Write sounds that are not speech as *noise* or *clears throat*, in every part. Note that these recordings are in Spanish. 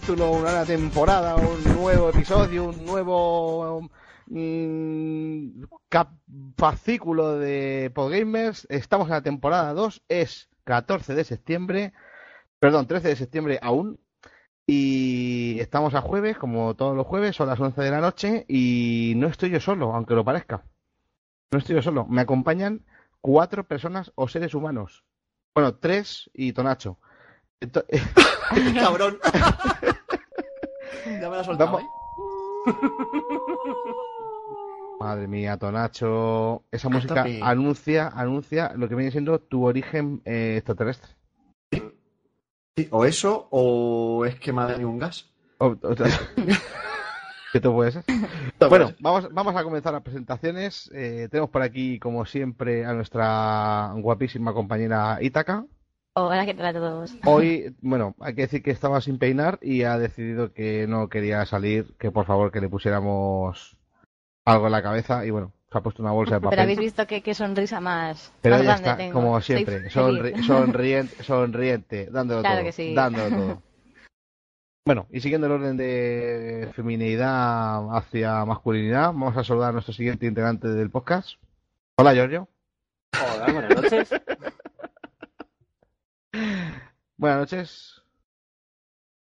capítulo, una temporada, un nuevo episodio, un nuevo mm, cap- fascículo de Pogamers. Estamos en la temporada 2, es 14 de septiembre, perdón, 13 de septiembre aún. Y estamos a jueves, como todos los jueves, son las 11 de la noche y no estoy yo solo, aunque lo parezca. No estoy yo solo, me acompañan cuatro personas o seres humanos. Bueno, tres y Tonacho. Ento- *laughs* Cabrón. ya me la soltado, Vamos. ¿eh? Madre mía, Tonacho. Esa música anuncia, anuncia lo que viene siendo tu origen eh, extraterrestre. Sí, o eso, o es que me ha dado un gas. O- o- ¿Qué te puede ser? Bueno, vamos, vamos a comenzar las presentaciones. Eh, tenemos por aquí, como siempre, a nuestra guapísima compañera Ítaka. Hola, ¿qué tal a todos? Hoy, bueno, hay que decir que estaba sin peinar y ha decidido que no quería salir, que por favor que le pusiéramos algo en la cabeza y bueno, se ha puesto una bolsa de *laughs* papel. Pero habéis visto qué, qué sonrisa más, Pero más ya grande está, tengo. como siempre, sonri- sonriente, sonriente, dándolo Claro todo, que sí. dándolo todo. *laughs* Bueno, y siguiendo el orden de feminidad hacia masculinidad, vamos a saludar a nuestro siguiente integrante del podcast. Hola, Giorgio. Hola, buenas noches. *laughs* Buenas noches.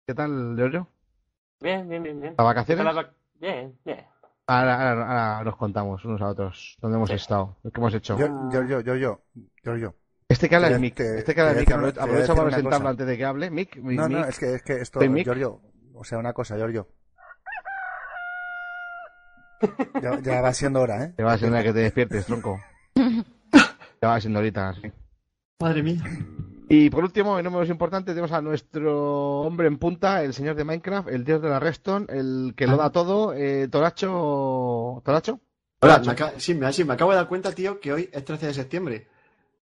¿Qué tal, Giorgio? Bien, bien, bien, bien. ¿Las vacaciones? Vac- Bien, bien. Ahora, ahora- ahora nos contamos unos a otros dónde hemos Sí. estado, qué hemos hecho. Yo, yo, yo, yo, yo, yo, yo. Este que habla es Mick. te- Este que habla es Mick. Aprovecha, para presentarlo antes de que hable. Mick, mi- No, no, Mick. es que, es que esto, Mick. Giorgio, o sea, una cosa, Giorgio. Ya, ya va siendo hora, ¿eh? Te va a ser que te despiertes, tronco. *laughs* Te va siendo ahorita, sí. Madre mía. Y por último, y no menos importante, tenemos a nuestro hombre en punta, el señor de Minecraft, el dios de la Reston, el que lo da todo, eh, Toracho. ¿Toracho? Hola, me sí, me, sí, me acabo de dar cuenta, tío, que hoy es 13 de septiembre.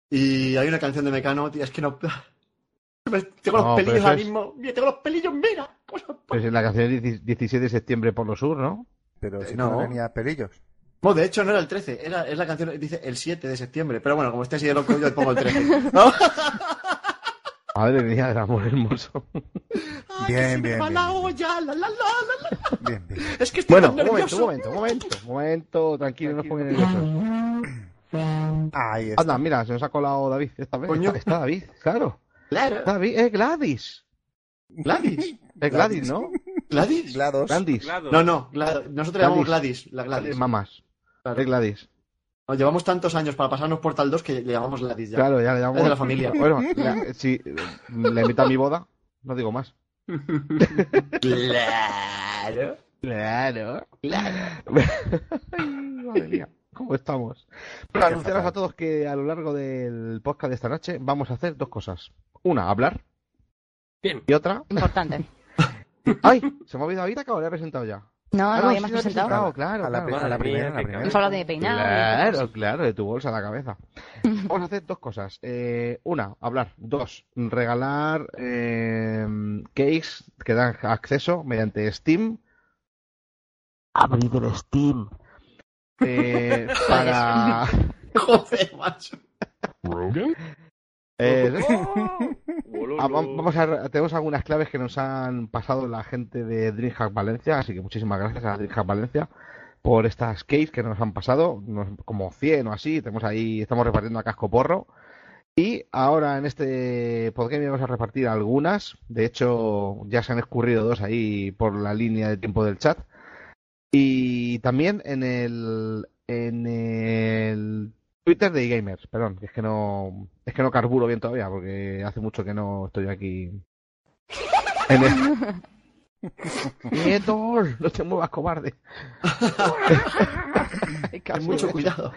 Y hay una canción de Mecano, tío, es que no... *laughs* Me- Tengo los No, pero pelillos ahora es- mismo. Mira, tengo los pelillos, mira. ¿Cómo se- Pues en la canción es 17 de septiembre por lo sur, ¿no? Pero si No. no tenía pelillos. No, de hecho no era el 13, era, es la canción, dice el 7 de septiembre. Pero bueno, como esté así de loco, yo pongo el 13. *laughs* ¿No? Madre mía, del amor hermoso. Ay, Bien, que se me bien, va bien, la bien. olla, la, la, la, la, la. Bien, bien. Es que estoy Bueno, un momento, un momento, un momento, un momento, tranquilo, no os pongáis nerviosos. Ahí está. Anda, mira, se nos ha colado David esta vez. Coño. Está, está David, claro. Claro. Está David, es Gladys. Gladys. Es Gladys, ¿no? ¿Gladys? Glados. Gladys. No, no, nosotros llamamos Gladys, la Gladys. Mamás. Claro. Es Gladys. Nos llevamos tantos años para pasarnos Portal 2 que le llamamos Gladys ya. Claro, ya le llamamos. Es de la familia. *laughs* Bueno, la- si le invito a mi boda, no digo más. Claro. Claro, claro. *laughs* Ay, madre mía, ¿cómo estamos? Bueno, anunciaros a todos que a lo largo del podcast de esta noche vamos a hacer dos cosas. Una, hablar. Bien. Y otra. Importante. *laughs* ¡Ay! Se me ha olvidado ahorita que lo había presentado ya. No, Ah, no, ya sí, me has lo has presentado. presentado, claro. a la, claro. a la primera, la primera. Hemos hablado de peinado. y esas Claro, claro, de tu bolsa a la cabeza. *laughs* Vamos a hacer dos cosas. Eh, una, hablar. Dos, regalar eh, cakes que dan acceso mediante Steam. Abrir el Steam. Eh, *laughs* para. Joder, macho. *laughs* eh, Oh, Ah, vam- Vamos a, tenemos algunas claves que nos han pasado la gente de DreamHack Valencia, así que muchísimas gracias a DreamHack Valencia por estas keys que nos han pasado, como 100 o así, tenemos ahí, estamos repartiendo a casco porro. Y ahora en este podcast vamos a repartir algunas, de hecho ya se han escurrido dos ahí por la línea de tiempo del chat. Y también en el, en el Twitter de eGamers, perdón, que es que no, es que no carburo bien todavía porque hace mucho que no estoy aquí. En el... *laughs* No te muevas, cobarde. *laughs* Ten mucho me- cuidado.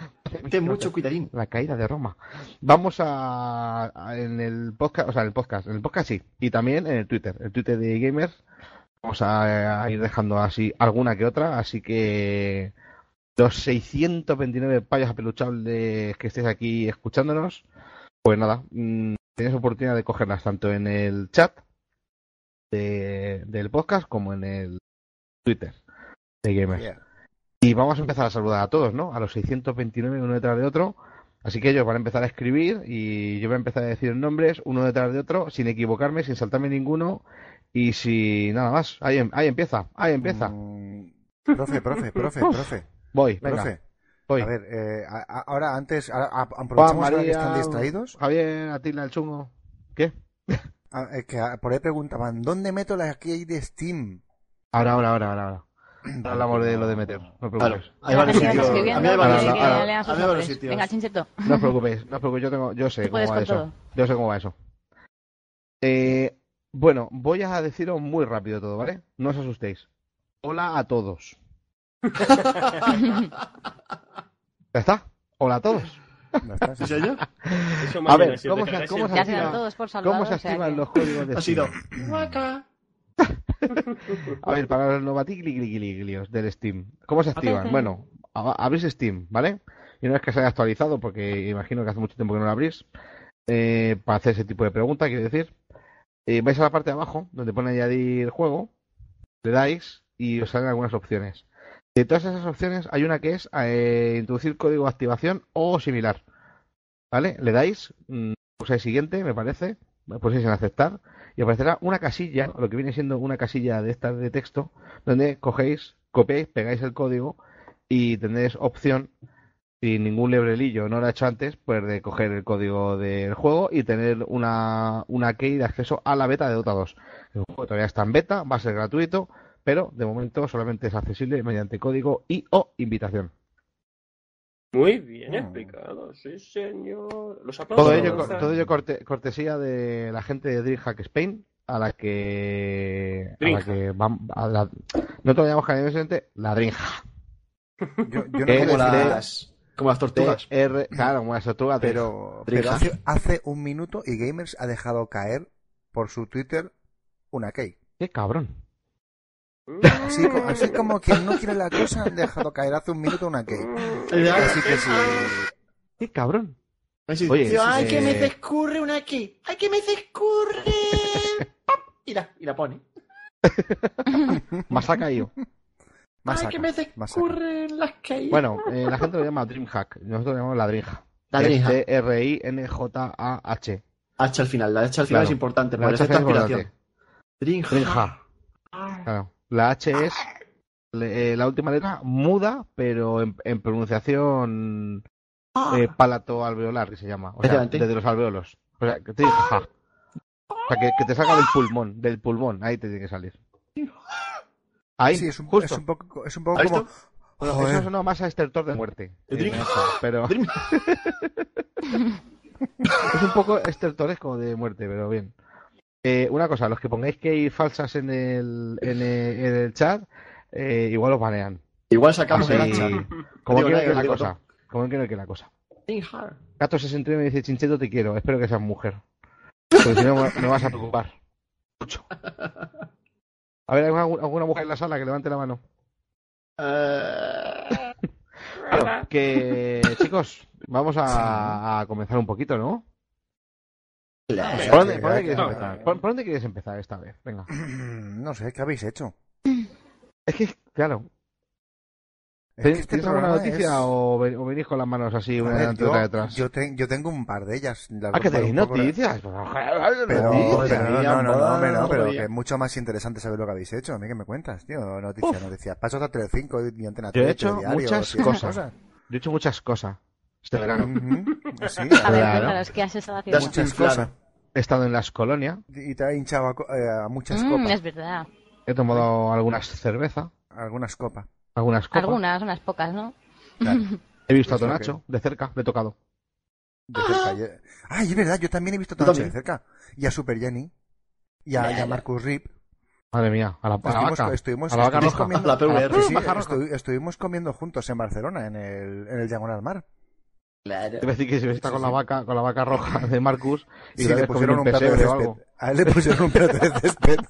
Ten mucho cuidadín. La caída de Roma. Vamos a, a- en el podcast, o sea, en el podcast, en el podcast sí, y también en el Twitter, el Twitter de Gamers. Vamos a, a ir dejando así alguna que otra, así que los 629 payas apeluchables que estéis aquí escuchándonos, pues nada, mm, tenéis oportunidad de cogerlas tanto en el chat de- del podcast como en el Twitter de Gamers. Yeah. Y vamos a empezar a saludar a todos, ¿no? A los 629 uno detrás de otro. Así que ellos van a empezar a escribir y yo voy a empezar a decir nombres uno detrás de otro, sin equivocarme, sin saltarme ninguno y sin nada más. Ahí, em- ahí empieza, ahí empieza. Mm, profe, profe, profe, *laughs* profe. Voy, venga, profe. voy. A ver, eh, a- ahora antes, a- aprovechamos ahora que están distraídos. Javier, Atila, el chungo. ¿Qué? *laughs* a- eh, que a- por ahí preguntaban, ¿dónde meto la key de Steam? Ahora, ahora, ahora, ahora. ahora. Hablamos de lo de meter, no os preocupéis. A mí sitios. Venga, chincheto. No os preocupéis, no os preocupéis, yo, tengo, yo sé cómo va eso. todo. Yo sé cómo va eso. Eh, bueno, voy a deciros muy rápido todo, ¿vale? No os asustéis. Hola a todos. ¿Ya está? Hola a todos. ¿No? ¿Sí soy yo? Eso A ver, ¿cómo se- cagas cómo en- se Ya se dan activa- todos por salvados. ¿Cómo se o sea activan que- los códigos de Ha sido. A ver, para los novaticligligliglios del Steam, ¿cómo se activan? Bueno, abrís Steam, ¿vale? Y una vez que se haya actualizado, porque imagino que hace mucho tiempo que no lo abrís, eh, para hacer ese tipo de preguntas, quiero decir, eh, vais a la parte de abajo, donde pone añadir juego, le dais y os salen algunas opciones. De todas esas opciones, hay una que es eh, introducir código de activación o similar. ¿Vale? Le dais, mm, pulsáis siguiente, me parece, pulsáis en aceptar y aparecerá una casilla, lo que viene siendo una casilla de estas de texto, donde cogéis, copiáis, pegáis el código y tendréis opción, sin ningún lebrelillo, no lo he hecho antes, pues de coger el código del juego y tener una, una key de acceso a la beta de Dota 2. El juego todavía está en beta, va a ser gratuito, pero de momento solamente es accesible mediante código y o invitación. Muy bien Mm. explicado, sí señor. Los aplausos. Todo ello, Gonzalo. todo ello corte- cortesía de la gente de DreamHack Spain, a la que, a la que vam- a la- no te lo llamamos cariñosamente, la DreamHack. Yo, yo no *laughs* Como las, como las tortugas. TR, claro, como las tortugas, pero, hace, hace un minuto y Gamers ha dejado caer por su Twitter una key. qué cabrón. Así, así como quien no quiere la cosa, han dejado caer hace un minuto una key. El de- Así que sí. Qué cabrón. Oye, tío, ay, eh, que me se escurre una aquí. Ay, que me se escurre. Y, la, y la pone. Más ha caído. Masaca, ay, que me se escurren las caídas. Bueno, eh, la gente lo llama DreamHack. Nosotros lo llamamos la DreamHack. La DreamHack. D-R-I-N-J-A-H. H al final. La H al final Claro. es importante. La Por H esta es inspiración. importante. Dreamhack. DreamHack. Claro. La H es eh, la última letra muda, pero en, en pronunciación eh, palato alveolar, que se llama. O sea, desde los alveolos. O sea, que, DreamHack. O sea, que, que te salga del pulmón, del pulmón. Ahí te tiene que salir. Ahí, Sí, es un, justo. es un poco, es un poco ¿Has como... Bueno, Joder. eso sonó más a estertor de muerte. Eh, pero *laughs* es un poco estertoresco de muerte, pero bien. Eh, una cosa, los que pongáis que hay falsas en el, en el, en el chat, eh, igual os banean. Igual sacamos Así, el hacha. como quiero nada, que la cosa. Como quiero que la cosa. Gato 69 me dice, Chincheto, te quiero. Espero que seas mujer. Porque si no, me vas a preocupar. Mucho. A ver, ¿hay alguna, alguna mujer en la sala que levante la mano? Eh, *laughs* Bueno, que chicos, vamos a, a comenzar un poquito, ¿no? Claro. ¿Por dónde, por dónde quieres empezar? ¿Por, por dónde quieres empezar esta vez? Venga. *clears throat* No sé, ¿qué habéis hecho? Es que, claro, Es que ¿tienes este alguna noticia es- o, ve- o venís con las manos así, una ver, delante y yo, otra detrás? yo, ten- yo tengo un par de ellas. las ah, que tenéis noticias. *laughs* Pero, Pero, no, no, no, no, no, pero que es mucho más interesante saber lo que habéis hecho. A mí que me cuentas, tío. Noticias, Uf. noticias. Paso hasta Telecinco y Antena Yo he 3, hecho muchas y esas cosas. Yo he hecho muchas cosas este verano. *laughs* Sí, A ver, Claro. ¿qué has estado haciendo? has muchas cosas. He estado en las colonias, Y te ha hinchado a, eh, a muchas Mm, copas. es verdad. he tomado algunas cervezas, Algunas copas. algunas copas. Algunas, unas pocas, ¿no? Claro. *laughs* He visto a Tonacho de cerca, le he tocado. De cerca. Y- Ay, es verdad, yo también he visto Tú todo de cerca. Y a Super Jenny. Y a, y a Marcus Rip. Madre mía, a la, a vaca. a estuvimos comiendo juntos en Barcelona, en el, en el Diagonal Mar. Claro. Es decir, que se está con la vaca, con la vaca roja de Marcus *laughs* y Sí, le pusieron un plato de pesebre o algo. A él le pusieron un plato de césped. *laughs*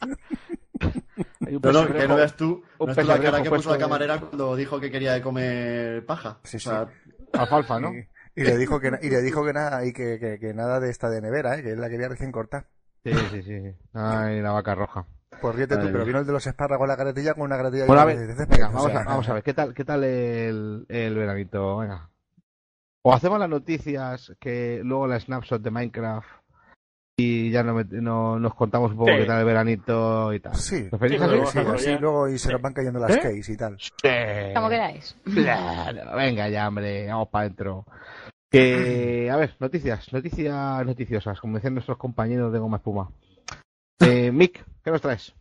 No, no, pesebre que no veas tú, un no es tú la cara que puso la de- camarera cuando dijo que quería de comer paja. Sí, O sí. sea, Alfalfa, ¿no? Y, y le dijo que y le dijo que nada y que, que, que nada de esta de nevera, ¿eh? que él la quería recién cortada. Sí, sí, sí. Ay, la vaca roja. Pues ríete tú, pero vino el de los espárragos la carretilla con una carretilla Bueno, a de, ver, de césped. venga, O vamos sea, a, vamos a ver, ¿qué tal, qué tal el, el veranito? Venga. O hacemos las noticias, que luego la snapshot de Minecraft y ya no, no- nos contamos un poco Sí. qué tal el veranito y tal. Sí, ¿Preferís Sí, así? luego sí, luego y se Sí. nos van cayendo las ¿Eh? keys y tal. Sí. Como queráis. Claro, venga ya, hombre, vamos para adentro. Que, a ver, noticias, noticias noticiosas, como decían nuestros compañeros de Goma Espuma. Eh, Mick, ¿qué nos traes?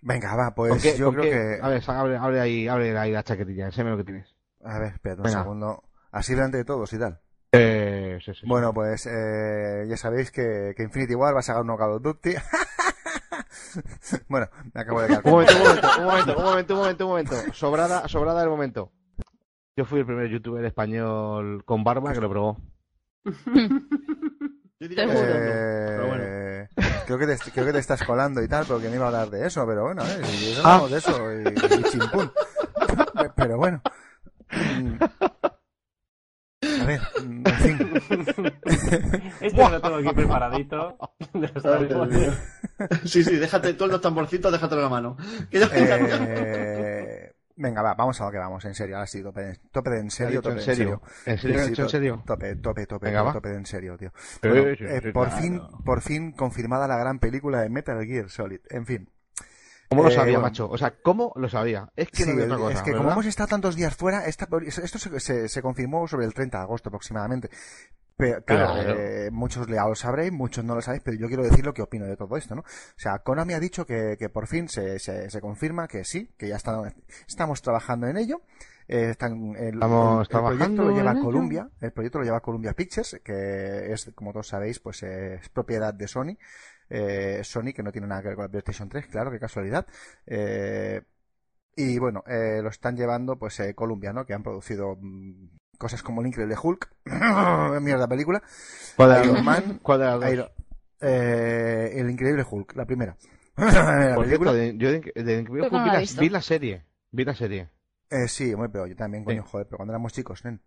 Venga, va, ¿Con pues qué- yo creo qué- que... A ver, abre, abre ahí, abre ahí la chaquetilla, enséñame lo que tienes. A ver, espérate un Venga. segundo. Así delante de todos y tal. Eh, sí, sí, sí. Bueno, pues eh, ya sabéis que, que Infinity War va a sacar un Call of Duty. *laughs* bueno, me acabo de quedar Un momento, un momento, un momento, un momento, un momento, un momento. Sobrada, sobrada el momento. Yo fui el primer youtuber español con barba que lo probó. yo diría que Seguro. sí, pero bueno. Eh, creo, que te, creo que te estás colando y tal, porque no iba a hablar de eso, pero bueno, eh, si Ah. hablamos de eso y, y chimpún. *laughs* Pero bueno. A ver, mm, en fin. *laughs* Esto lo tengo aquí preparadito. *laughs* Sí, sí, déjate tú los tamborcitos, déjatelo en la mano. Eh, venga, va, vamos a lo que vamos, en serio, ahora sí, tope, de- tope de en serio, ¿Lo tope en serio? ¿En serio? ¿Lo he Sí, dicho en serio? Tope, tope, tope, Venga, tope de en serio, tío. Bueno, eh, por fin, por fin confirmada la gran película de Metal Gear Solid. En fin. ¿Cómo lo Eh, sabía, bueno. macho? O sea, ¿cómo lo sabía? Es que Sí, no otra cosa, es que ¿verdad? como hemos estado tantos días fuera, esta, esto se, se- se confirmó sobre el 30 de agosto aproximadamente. Pero, claro, Claro. eh, muchos ya lo sabréis, muchos no lo sabéis, pero yo quiero decir lo que opino de todo esto, ¿no? O sea, Konami ha dicho que, que por fin se, se, se confirma que sí, que ya está- estamos trabajando en ello. Eh, están, el, Estamos el- el proyecto lo lleva. Columbia, el proyecto lo lleva Columbia Pictures, que es, como todos sabéis, pues eh, es propiedad de Sony. Eh, Sony, que no tiene nada que ver con la PlayStation 3, claro, qué casualidad. Eh, y bueno, eh, lo están llevando pues eh, Columbia, ¿no? Que han producido mm, cosas como el increíble Hulk, *coughs* mierda película, ¿Cuál Iron? Man, ¿Cuál? Iron- eh, el increíble Hulk, la primera. *coughs* La Por película- cierto, de, yo de, de Increíble Yo no Hulk vi, la vi serie. Vi la serie. eh, sí, muy pero yo también, coño, Sí. joder, pero cuando éramos chicos, nen.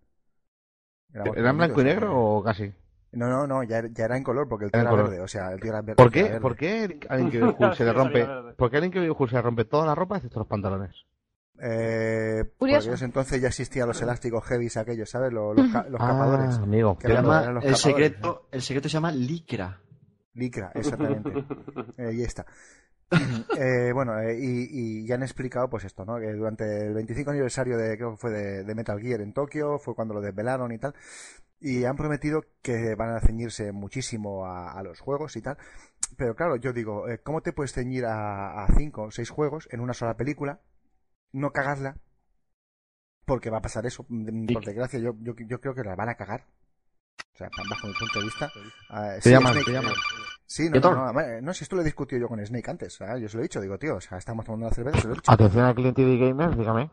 ¿Era en blanco y negro o casi? No, no, no, ya, ya era en color porque el tío Era era, en color. verde, o sea, el tío era verde. ¿Por qué? verde. ¿Por qué al Increíble Hulk se le rompe? ¿Por qué al Increíble Hulk se le rompe toda la ropa excepto los pantalones? Eh, Curioso. porque ellos entonces ya existían los elásticos heavies aquellos, ¿sabes? Los, los, ca- los Ah, capadores. amigo. Que Se eran- llama- eran los el, capadores, secreto, el secreto se llama licra. Licra, exactamente. Eh, y está. Eh, bueno, eh, y, y ya han explicado pues esto, ¿no? Que durante el 25 aniversario de, creo que fue de, de Metal Gear en Tokio, fue cuando lo desvelaron y tal, y han prometido que van a ceñirse muchísimo a, a los juegos y tal. Pero claro, yo digo, eh, ¿cómo te puedes ceñir a, a cinco o seis juegos en una sola película? No cagarla, porque va a pasar eso. Mm, Por desgracia, yo, yo, yo creo que la van a cagar. O sea, bajo mi punto de vista. Ah, Te sí, llaman, Snake, te llaman. eh, Sí, no, ¿Qué no, no, no, si esto lo he discutido yo con Snake antes, ¿sabes? yo se lo he dicho, digo, tío, o sea, estamos tomando una cerveza, se lo he dicho. Atención al cliente de gamers, dígame.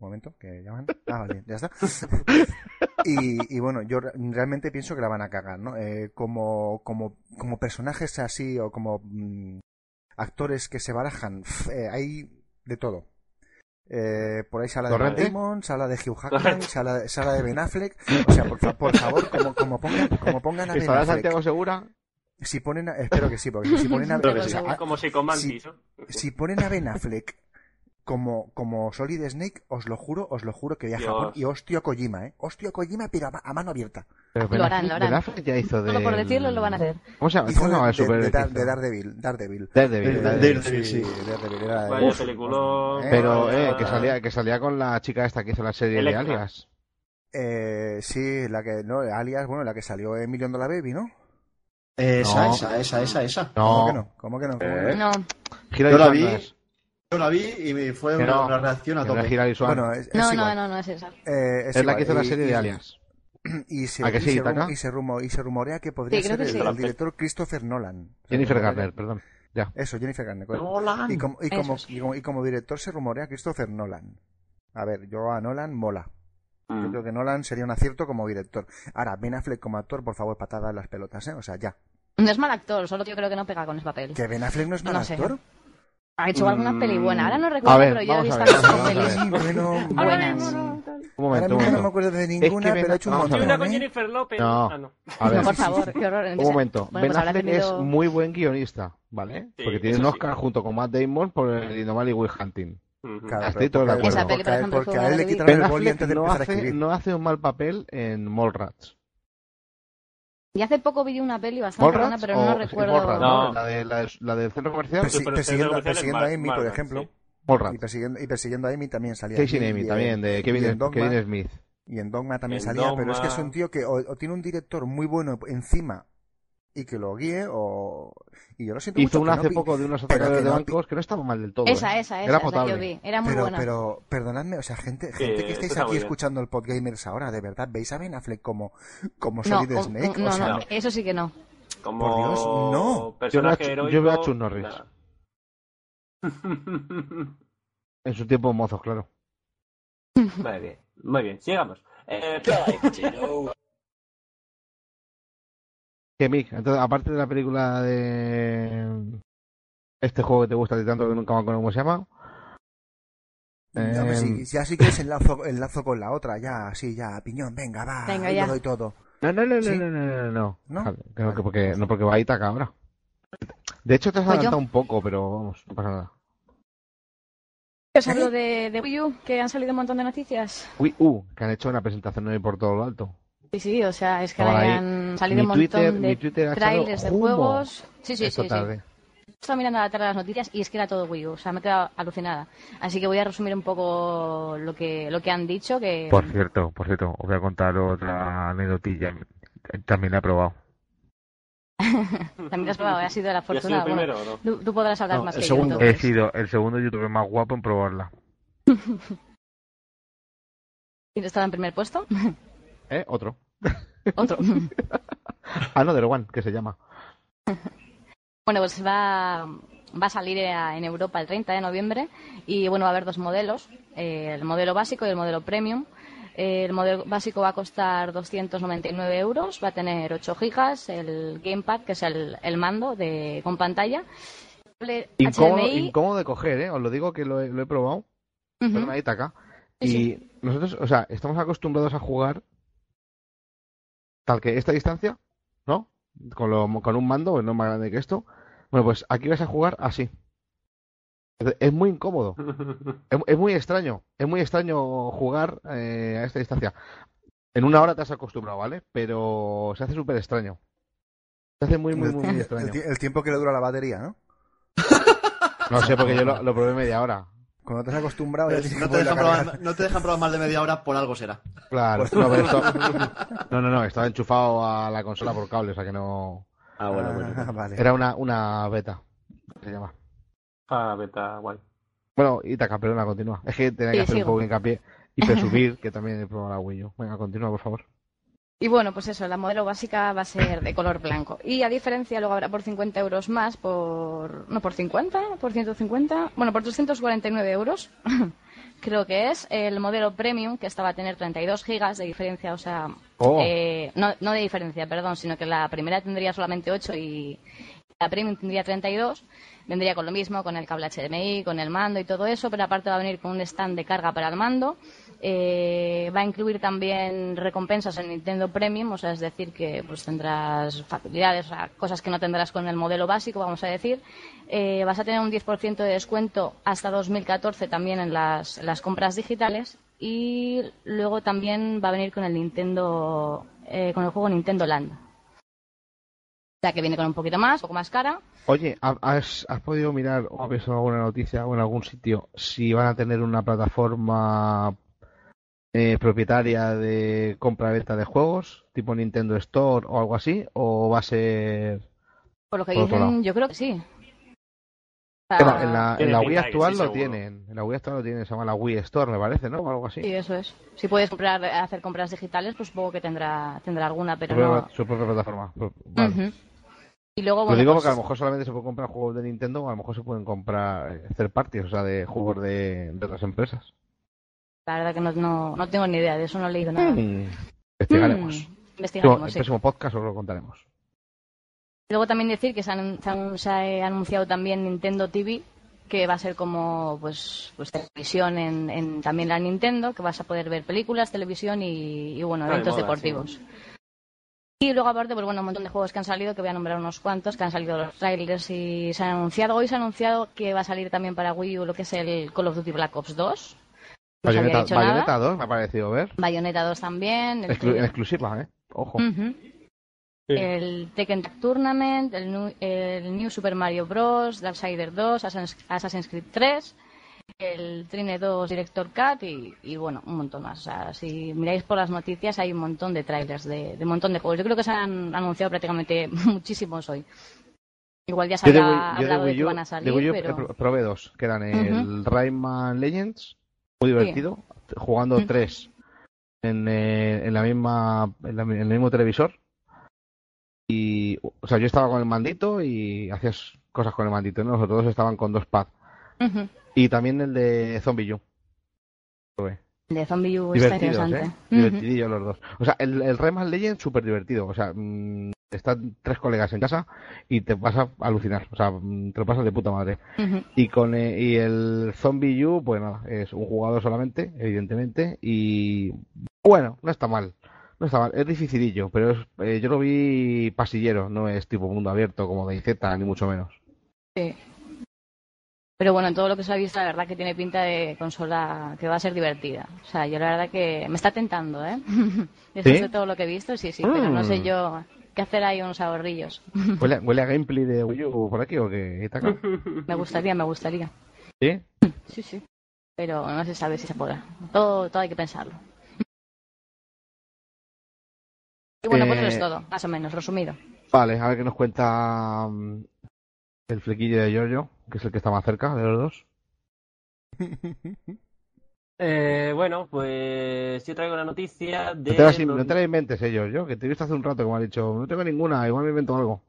Un momento, que llaman. Ah, vale, ya está. *laughs* Y, y bueno, yo re- realmente pienso que la van a cagar, ¿no? Eh, como, como, como personajes así o como mm, actores que se barajan, eh, hay de todo. Eh, por ahí sala de. Matt Damon, sala de Hugh Jackman, sala, sala de Ben Affleck. O sea, por, fa- por favor, como, como pongan, como pongan a Ben ¿Estará Affleck, Santiago Segura? si ponen a- espero que sí, porque si ponen a, *laughs* Creo que o sea, si con Mantis, ¿no? si ponen a Ben Affleck como, como Solid Snake, os lo juro, os lo juro que voy a Dios. Japón y hostio a Kojima, ¿eh? Hostio a Kojima, pero a, ma- a mano abierta. Pero Ben Lo harán, lo harán. Ya hizo de... Solo por decirlo lo van a hacer. ¿Cómo se llama, Hizo ¿Cómo se llama el de, de, de de Daredevil, Daredevil. Daredevil, De- Daredevil. Sí. Daredevil era de- Vaya Uf, peliculón. eh, Pero, eh, que salía, que salía con la chica esta que hizo la serie Electra. de Alias. Eh, sí, la que, no, alias, bueno, la que salió en Million Dollar Baby, ¿no? Esa, No. esa, esa, esa, esa. ¿Cómo que No, no? ¿Cómo que no? ¿Cómo Eh. que no? No, Gira Yo la vi. No es. Yo la vi y me fue una, no, una reacción a tope. Bueno, es, es no, no, no, no es esa. Eh, es la que hizo la serie y- de Alias. *clears throat* Y se, ¿A que y se rumo- y se rumo- y se rumorea que podría Sí, ser que el, sí. el director Christopher Nolan. Jennifer Garner, perdón. Ya. Eso, Jennifer Garner. Nolan. Y como, y, como, Eso sí. y, como, y como director se rumorea Christopher Nolan. A ver, yo a Nolan mola. Yo Mm. creo que Nolan sería un acierto como director. Ahora, Ben Affleck como actor, por favor, patadas en las pelotas, ¿eh? O sea, ya. No es mal actor, solo que yo creo que no pega con ese papel. ¿Que Ben Affleck no es mal No sé. Ha hecho alguna Mm. peli buena. Ahora no recuerdo, ver, pero yo he visto algunas pelis bueno, buenas. Un Ahora momento, mismo no me acuerdo de ninguna, Ben- pero ha hecho un Y ver. una montón, con. Jennifer López. No. Ah, no. A ver, No, por favor, qué horror. un momento. Bueno, ben pues habrá Affleck tenido- es muy buen guionista, ¿vale? Sí, Porque tiene un sí. Oscar junto con Matt Damon por el Indomable Will Hunting. Claro, Estoy todo de acuerdo. Esa peli, por porque a él- ejemplo, porque fue a él le quitaron Ben el boli antes de no empezar a hace, escribir. no hace un mal papel en Mallrats. Y hace poco vi una peli bastante buena, pero no sí, recuerdo. No. ¿no? La, de, la, de- la del centro comercial. Persi- pero persiguiendo, ese persiguiendo a Mar- Amy, por Margaret, ejemplo. sí. Y persiguiendo, y persiguiendo a Amy también salía. Casey allí, Amy también, de Kevin, en Dogma, Kevin Smith. y en Dogma también En salía, pero es que es Dogma. un tío que o, o tiene un director muy bueno encima y que lo guíe, o... Y yo lo siento Hizo mucho, una no hace poco de unos que de bancos que no estaba mal del todo. Esa, ¿eh? esa, esa, Era la que potable. yo vi. Era muy Pero, buena. pero, perdonadme, o sea, gente, gente que estáis está aquí escuchando el Podgamers ahora, de verdad, ¿veis a Ben Affleck como, como no, Solid o- Snake? no, o sea, no, eso sí que no. Como Por Dios, no. personaje Yo heroico. yo veo a Chuck Norris. *laughs* En su tiempo mozos, claro. muy bien, muy bien, sigamos. Eh, *laughs* Que Mick, entonces, aparte de la película de este juego que te gusta a ti tanto que nunca me acuerdo cómo se llama. No, hombre, Eh, sí, ya sí que es enlazo, enlazo con la otra, ya, sí, ya, piñón, venga, va, Venga, ya. lo doy todo. No, no, no, no, ¿Sí? no, no, no, no. ¿No? Vale, creo Vale, que porque, pues no porque va a Itaca ahora. De hecho, te has Pues adelantado un poco, pero vamos, no pasa nada. Os hablo de, de Wii U, que han salido un montón de noticias. Uy, uh, que han hecho una presentación hoy por todo lo alto. Sí, sí, o sea, es que ahí. han salido Mi un montón de trailers de juegos. Sí, sí, Esta sí, sí. tarde. Estaba mirando a la tarde las noticias y es que era todo Wii U, o sea, me he quedado alucinada. Así que voy a resumir un poco lo que, lo que han dicho, que... Por cierto, por cierto, os voy a contar otra anécdotilla. También la he probado. *laughs* También has probado, has sido el ¿Y has sido afortunado. el Bueno, primero o no? tú, tú podrás hablar No, más el que segundo. yo. He sido el segundo youtuber más guapo en probarla. *laughs* ¿Y estaba en primer puesto? *laughs* ¿Eh? Otro. Otro. *laughs* Another One, que se llama. *laughs* Bueno, pues va, va a salir a- en Europa el 30 de noviembre y bueno, va a haber dos modelos, eh, el modelo básico y el modelo premium. Eh, el modelo básico va a costar 299 euros, va a tener 8 gigas, el gamepad, que es el, el mando de, con pantalla, Incómodo, HDMI, incómodo de coger, ¿eh? Os lo digo que lo he, lo he probado. Ujú. Perdona, ahí, Taka. Sí, Y sí. nosotros, o sea, estamos acostumbrados a jugar tal que esta distancia, ¿no? Con, lo, con un mando, no más grande que esto. Bueno, pues aquí vas a jugar así. Es- muy incómodo. *laughs* Es, es muy extraño. Es muy extraño jugar eh, a esta distancia. En una hora te has acostumbrado, ¿vale? Pero se hace súper extraño. Se hace muy, muy, muy, muy extraño. el tiempo que le dura la batería, ¿no? No sé, porque yo lo, lo probé media hora. Cuando te has acostumbrado Pues no, te dejan probar, no te dejan probar más de media hora, por algo será. Claro, no, pero esto- *laughs* no, no, no, estaba enchufado a la consola por cable, o sea que no. Ah, bueno, Ah, bueno. vale. Era una, una beta, se llama. Ah, beta, guay. Bueno, Itaca, perdona, continúa. Es que tenía que Sí, hacer un poco de hincapié y presumir que también he probado la Wii U. Venga, continúa, por favor. Y bueno, pues eso, la modelo básica va a ser de color blanco. Y a diferencia, luego habrá por 50 euros más, por. No, por 50, por 150. Bueno, por 349 euros, *laughs* creo que es. El modelo premium, que esta va a tener 32 gigas de diferencia, o sea. Oh. eh, no, no de diferencia, perdón, sino que la primera tendría solamente 8 y la premium tendría 32 vendría con lo mismo, con el cable HDMI, con el mando y todo eso, pero aparte va a venir con un stand de carga para el mando. Eh, va a incluir también recompensas en Nintendo Premium, o sea, es decir, que pues tendrás facilidades, cosas que no tendrás con el modelo básico, vamos a decir. Eh, vas a tener un 10% de descuento hasta 2014 también en las, en las compras digitales y luego también va a venir con el Nintendo, eh, con el juego Nintendo Land. O sea, que viene con un poquito más, un poco más cara. Oye, ¿ha- ¿has, has podido mirar o has visto alguna noticia o en algún sitio si van a tener una plataforma eh, propietaria de compra-venta de juegos, tipo Nintendo Store o algo así? ¿O va a ser.? Por lo que Por dicen, yo creo que sí. O en la, en Wii sí, actual lo tienen. En la Wii actual lo tienen, se llama la Wii Store, me parece, ¿no? O algo así. Sí, eso es. Si puedes comprar, hacer compras digitales, pues supongo que tendrá, tendrá alguna, su, pero propia, no. su propia plataforma. Vale. Y luego, Lo digo pues, porque a lo mejor solamente se pueden comprar juegos de Nintendo o a lo mejor se pueden comprar eh, third parties, o sea, de juegos de, de otras empresas. La verdad que no, no, no tengo ni idea, de eso no he leído nada. Mm, Investigaremos. Mm, investigaremos, el sí. próximo podcast os lo contaremos. Luego también decir que se, han- se han- se ha anunciado también Nintendo TV, que va a ser como pues, pues televisión en, en también la Nintendo, que vas a poder ver películas, televisión y, y, bueno, eventos moda, deportivos. Y luego aparte, pues bueno, un montón de juegos que han salido, que voy a nombrar unos cuantos, que han salido los trailers y se han anunciado. Hoy se ha anunciado que va a salir también para Wii U lo que es el Call of Duty Black Ops 2. No Bayonetta, dicho Bayonetta nada. 2 me ha parecido ver. Bayonetta 2 también. el Exclu- que- en exclusiva, ¿eh? Ojo. Sí. El Tekken Tournament, el, New Super Mario Bros., Darksiders 2, Assassin's Assassin's Creed 3, el Trine 2 Director Cut y, y, bueno, un montón más. O sea, si miráis por las noticias hay un montón de trailers de, de un montón de juegos. Yo creo que se han anunciado prácticamente *laughs* muchísimos hoy. Igual ya se Yo de había yo hablado de que U- van a salir, U pero... pro- probé dos, que eran el Rayman Legends, muy divertido, jugando tres en, eh, en la misma en, la- en el mismo televisor. Y, o sea, yo estaba con el mandito y hacías cosas con el mandito, ¿no? Los otros dos estaban con dos pads. Y también el de Zombie U. De Zombie U está interesante. ¿eh? Ujú. Divertidillos los dos. O sea, el, el Rayman Legends súper divertido. O sea, mm, están tres colegas en casa y te vas a alucinar. O sea, te lo pasas de puta madre. Y con eh, y el Zombie U, pues nada, es un jugador solamente, evidentemente. Y bueno, no está mal. No está mal. Es dificilillo, pero es- eh, yo lo vi pasillero, no es tipo mundo abierto como de IZ, ni mucho menos. Sí. Pero bueno, en todo lo que se ha visto, la verdad que tiene pinta de consola que va a ser divertida. O sea, yo la verdad que me está tentando, ¿eh? *laughs* Después ¿Sí? de todo lo que he visto, sí, sí, pero no sé Mm. yo hacer ahí unos ahorrillos. *laughs* ¿Huele, a- huele a gameplay de Wii U por aquí o qué? Me gustaría, me gustaría. ¿Sí? Sí, sí. Pero no se sabe si se podrá. Todo, todo hay que pensarlo. Y bueno, pues eso es Eh, todo, más o menos, resumido. Vale, a ver qué nos cuenta mm, el flequillo de Giorgio, que es el que está más cerca de los dos. *laughs* Eh, bueno, pues yo traigo la noticia de... No te, las, in- los- no te la inventes, eh, Giorgio, que te he visto hace un rato que me has dicho, no tengo ninguna, igual me invento algo.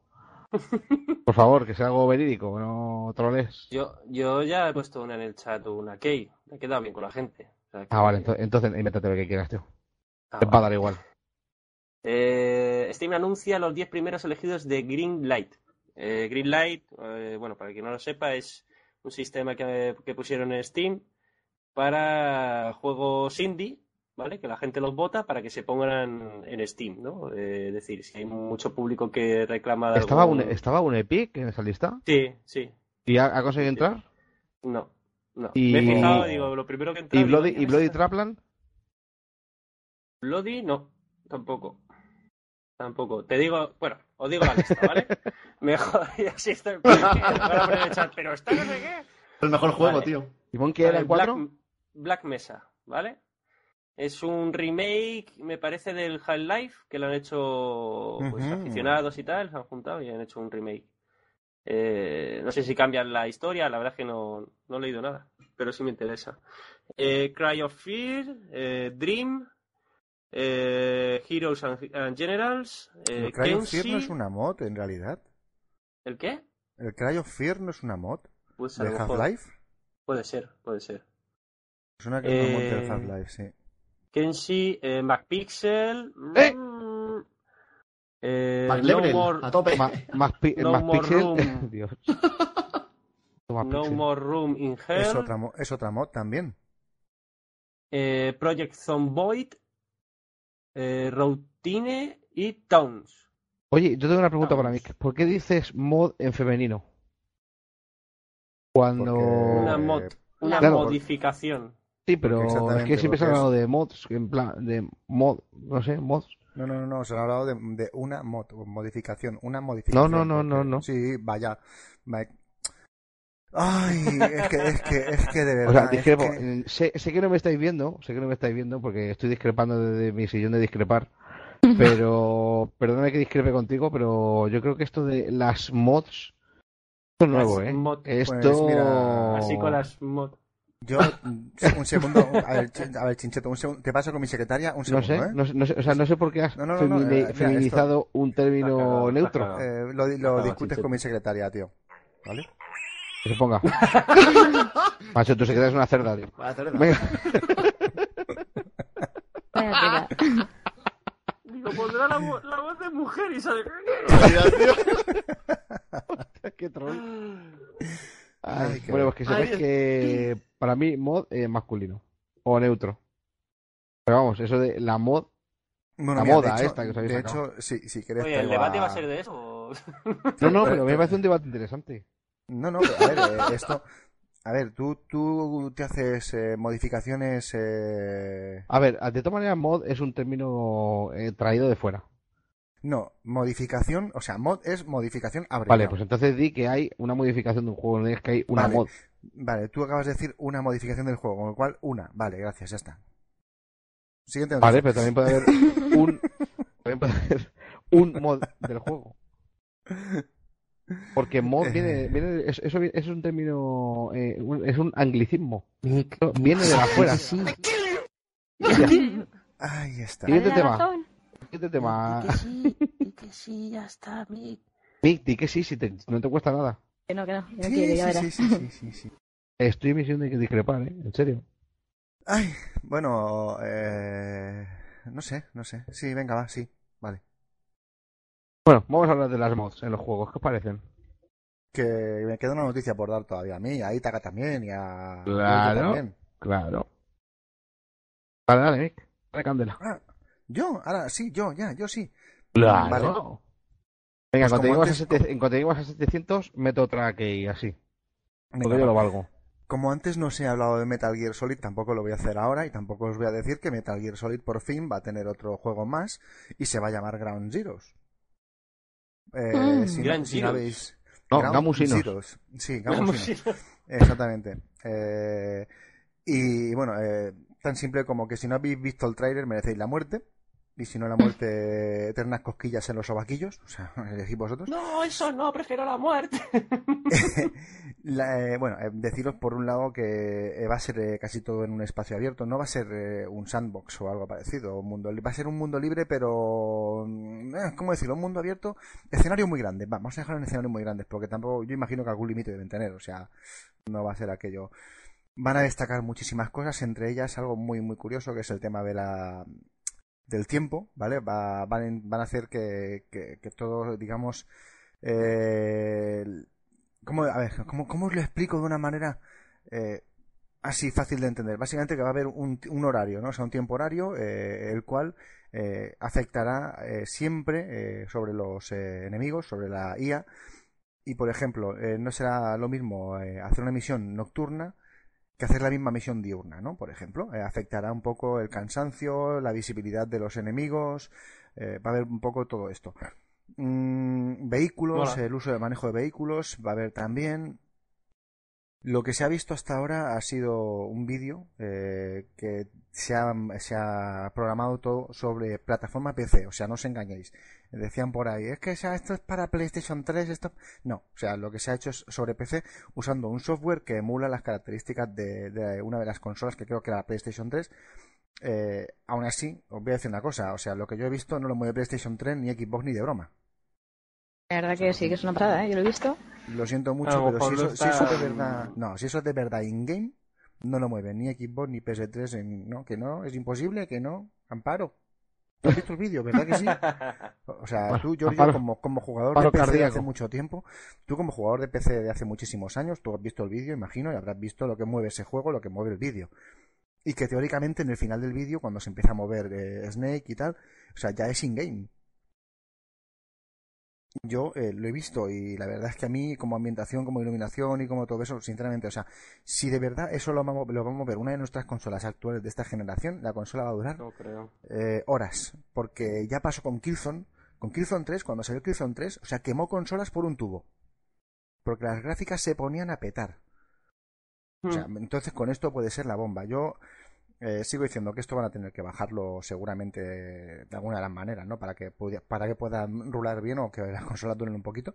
*laughs* Por favor, que sea algo verídico, no troles. Yo, yo ya he puesto una en el chat, una key. Me he quedado bien con la gente. O sea que- Ah, vale, ento- entonces invéntate lo que quieras, tío. Ah, Te va a dar igual. Eh, Steam anuncia los 10 primeros elegidos de Greenlight. Eh, Greenlight, eh, bueno, para quien no lo sepa, es un sistema que, que pusieron en Steam para juegos indie, ¿vale? Que la gente los vota para que se pongan en Steam, ¿no? Eh, es decir, si hay mucho público que reclama de ¿Estaba un, ¿Estaba un Epic en esa lista? Sí, sí. ¿Y ha, ha conseguido entrar? No, no. Y- Me he fijado, digo, lo primero que entra... ¿Y Bloody, "Ay, y Bloody está". Trapland? Bloody, no, tampoco. Tampoco. Te digo, bueno, os digo la lista, ¿vale? *laughs* Mejor, *laughs* y así estoy. Van a poner en el chat, pero está no sé qué. El mejor juego, Vale. tío. ¿Y Monkey el 4? Black, Black Mesa, ¿vale? Es un remake, me parece, del Half-Life, que lo han hecho pues, aficionados y tal, se han juntado y han hecho un remake. Eh, no sé si cambian la historia, la verdad es que no, no he leído nada, pero sí me interesa. Eh, Cry of Fear, eh, Dream, Heroes and, and Generals, ¿El Cry of Fear no es una mod, en realidad? ¿El qué? ¿El Cry of Fear no es una mod Pues de Half-Life? Puede ser, puede ser. Es una que es Eh, Half-Life, sí. Kenshi, eh, McPixel. ¡Eh! mm, eh, Mac no Lebrel, more, a tope. Ma- más *laughs* pi- No más More pixel. Room. *laughs* Dios. No. More Room in Hell, Es otra, mo- es otra mod también. eh, Project Zomboid, eh, Routine y Towns. Oye, yo tengo una pregunta para Vamos. Mick. ¿Por qué dices mod en femenino? Cuando... Porque- Una mod, una Claro, modificación. Sí, pero es que siempre se ha hablado de mods, en plan, de mod, no sé, mods. No, no, no, no, se ha hablado de, de una mod, modificación, una modificación. No, no, no, no, porque- no. Sí, vaya. va- Ay, es que, es que, es que de O verdad. sea, es discrepo. que- Eh, Sé, sé que no me estáis viendo, sé que no me estáis viendo porque estoy discrepando desde mi sillón de discrepar. Pero, perdóname que discrepe contigo, pero yo creo que esto de las mods, esto es nuevo, ¿eh? mod- Esto... Pues mira, Así con las mod. Yo, mm, un segundo, a ver, a ver, Chincheto, un segundo, ¿qué pasa con mi secretaria? Un No segundo, sé, ¿eh? no, sé- no sé, o sea, no sé por qué has No, no, no, no, femini- eh, mira, feminizado un término cagado, neutro. Eh, lo, discutes Chincheto. con mi secretaria, tío. ¿Vale? Que se ponga. *laughs* Macho, tu secretaria es una cerda, tío. Vaya cerda. Venga. Digo, pondrá la, vo- la voz de mujer y sale. *laughs* Mira, tío. *laughs* Qué troll. Ay, qué bueno, pues que sepáis que para mí mod es masculino o neutro. Pero vamos, eso de la mod, Bueno, La mira, moda de hecho, esta que os habéis De sacado. hecho, si, si querés Oye, ¿el debate va a ser de eso? *laughs* no, no, pero me parece un debate interesante. No, no, pero a ver, eh, esto... A ver, tú, tú te haces eh, modificaciones... Eh... A ver, de todas maneras, mod es un término eh, traído de fuera. No, modificación... O sea, mod es modificación abreviada. Vale, pues entonces di que hay una modificación de un juego, no es que hay una Vale. mod. Vale, tú acabas de decir una modificación del juego, con lo cual una. Vale, gracias, ya está. Siguiente noticia. Vale, pero también puede haber *laughs* un, también puede haber un mod del juego. Porque mod viene, viene es, eso es un término, eh, un- es un anglicismo. Viene de afuera. Ahí está. Siguiente tema. razón. Siguiente tema. sí, y que *laughs* sí, ya está, Mick. Mick, di que sí, si te- no te cuesta nada. Que no, que no. que no Sí, quiere, sí, ya verás. sí, sí, sí, sí, sí. *laughs* Estoy en misión de que discrepar, ¿eh? En serio. Ay, bueno, eh... No sé, no sé. Sí, venga, va, sí. Vale. Bueno, vamos a hablar de las mods en los juegos. ¿Qué os parecen? Que me queda una noticia por dar todavía a mí, a Itaca también y a... Claro. También. Claro. Dale, dale, Mick. Dale candela. Ah, yo, ahora sí, yo, ya, yo sí. Claro. Vale. Venga, Pues cuando, antes- a sete- en cuanto lleguemos a 700, meto otra que y así. Venga, Porque yo lo valgo. Como antes no se ha hablado de Metal Gear Solid, tampoco lo voy a hacer ahora y tampoco os voy a decir que Metal Gear Solid por fin va a tener otro juego más y se va a llamar Ground Zeroes. Eh, Mm. si, no- Ground si no Zeroes. habéis... No, Ground Gamusinos. Zeroes. Sí, Gamusinos. Exactamente. Eh, y bueno, eh, tan simple como que si no habéis visto el tráiler merecéis la muerte. Y si no la muerte, *laughs* eternas cosquillas en los sobaquillos. O sea, *laughs* elegid vosotros. No, eso no, prefiero la muerte. *laughs* La, eh, bueno, eh, deciros por un lado que eh, va a ser eh, casi todo en un espacio abierto, no va a ser un sandbox o algo parecido, un mundo, va a ser un mundo libre, pero mm, ¿cómo decirlo? Un mundo abierto, escenario muy grande, va, vamos a dejarlo en escenarios muy grandes, porque tampoco, yo imagino que algún límite deben tener, o sea, no va a ser aquello. Van a destacar muchísimas cosas, entre ellas algo muy muy curioso que es el tema de la del tiempo, ¿vale? Va, van, van a hacer que, que, que todo, digamos, eh, ¿Cómo, a ver, ¿cómo, cómo os lo explico de una manera eh, así fácil de entender? Básicamente que va a haber un, un horario, ¿no? O sea, un tiempo horario, eh, el cual eh, afectará eh, siempre eh, sobre los enemigos, sobre la IA. Y, por ejemplo, no será lo mismo hacer una misión nocturna que hacer la misma misión diurna, ¿no? Por ejemplo, Eh, afectará un poco el cansancio, la visibilidad de los enemigos, eh, va a haber un poco todo esto. Mm, vehículos, el uso de manejo de vehículos, va a haber también. Lo que se ha visto hasta ahora ha sido un vídeo eh, que se ha, se ha programado todo sobre plataforma PC, o sea, no os engañéis. Decían por ahí, es que o sea, esto es para PlayStation 3, esto... No, o sea, lo que se ha hecho es sobre PC usando un software que emula las características de, de una de las consolas que creo que era la PlayStation 3. Eh, aún así, os voy a decir una cosa, o sea, lo que yo he visto no lo mueve PlayStation 3 ni Xbox ni de broma. La verdad que sí, que es una pasada, ¿eh? Yo lo he visto. Lo siento mucho, pero si eso, no si eso está- de verdad, no, si eso es de verdad in-game, no lo mueve ni Xbox ni PS3, en- no, que no, es imposible, que no, amparo. ¿Tú has visto el vídeo, verdad que sí? *laughs* O sea, Bueno, tú, Giorgio, como, como jugador de PC de hace mucho tiempo, tú como jugador de PC de hace muchísimos años, tú has visto el vídeo, imagino, y habrás visto lo que mueve ese juego, lo que mueve el vídeo. Y que teóricamente en el final del vídeo, cuando se empieza a mover eh, Snake y tal, o sea, ya es in-game. Yo eh, lo he visto y la verdad es que a mí, como ambientación, como iluminación y como todo eso, sinceramente, o sea, si de verdad eso lo vamos, lo vamos a ver una de nuestras consolas actuales de esta generación, la consola va a durar No creo. eh, horas, porque ya pasó con Killzone, con Killzone 3, cuando salió Killzone 3, o sea, quemó consolas por un tubo, porque las gráficas se ponían a petar. O sea, Hmm. entonces con esto puede ser la bomba. Yo eh, sigo diciendo que esto van a tener que bajarlo seguramente de alguna de las maneras, ¿no? Para que, pudi- para que puedan rular bien o que las *laughs* consolas duren un poquito,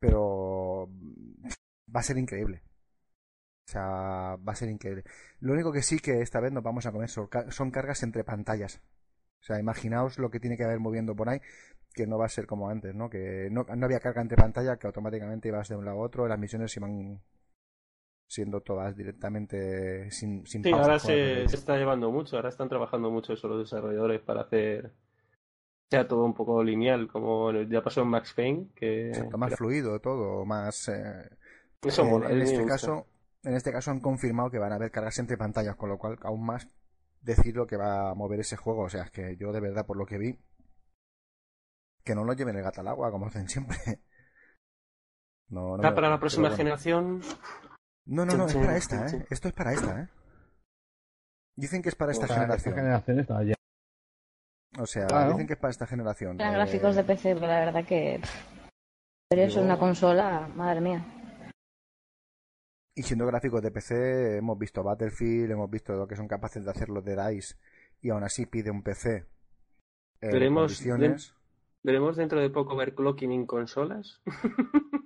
pero va a ser increíble. O sea, va a ser increíble. Lo único que sí que esta vez nos vamos a comer son, ca- son cargas entre pantallas. O sea, imaginaos lo que tiene que haber moviendo por ahí, que no va a ser como antes, ¿no? Que no, no había carga entre pantallas, que automáticamente ibas de un lado a otro, las misiones iban siendo todas directamente sin, sin Sí, ahora se, se está llevando mucho, ahora están trabajando mucho eso los desarrolladores para hacer sea todo un poco lineal, como en ya pasó en Max Payne, que Exacto, más fluido todo, más... eh, eso eh, mola, en este gusta. caso, en este caso han confirmado que van a haber cargas entre pantallas, con lo cual aún más decir lo que va a mover ese juego. O sea, es que yo de verdad, por lo que vi, que no lo lleven el gato al agua, como hacen siempre. *laughs* No, no Ya me- para la próxima bueno. generación, No, no, no, es para esta, ¿eh? Esto es para esta, ¿eh? Dicen que es para esta generación. generación está ya. O sea, Claro. dicen que es para esta generación. Eran Eh, gráficos de PC, pero la verdad que. Pero eso en una consola, madre mía. Y siendo gráficos de PC, hemos visto Battlefield, hemos visto lo que son capaces de hacer los de DICE, y aún así pide un PC. eh, Veremos veremos dentro de poco overclocking en consolas. *laughs*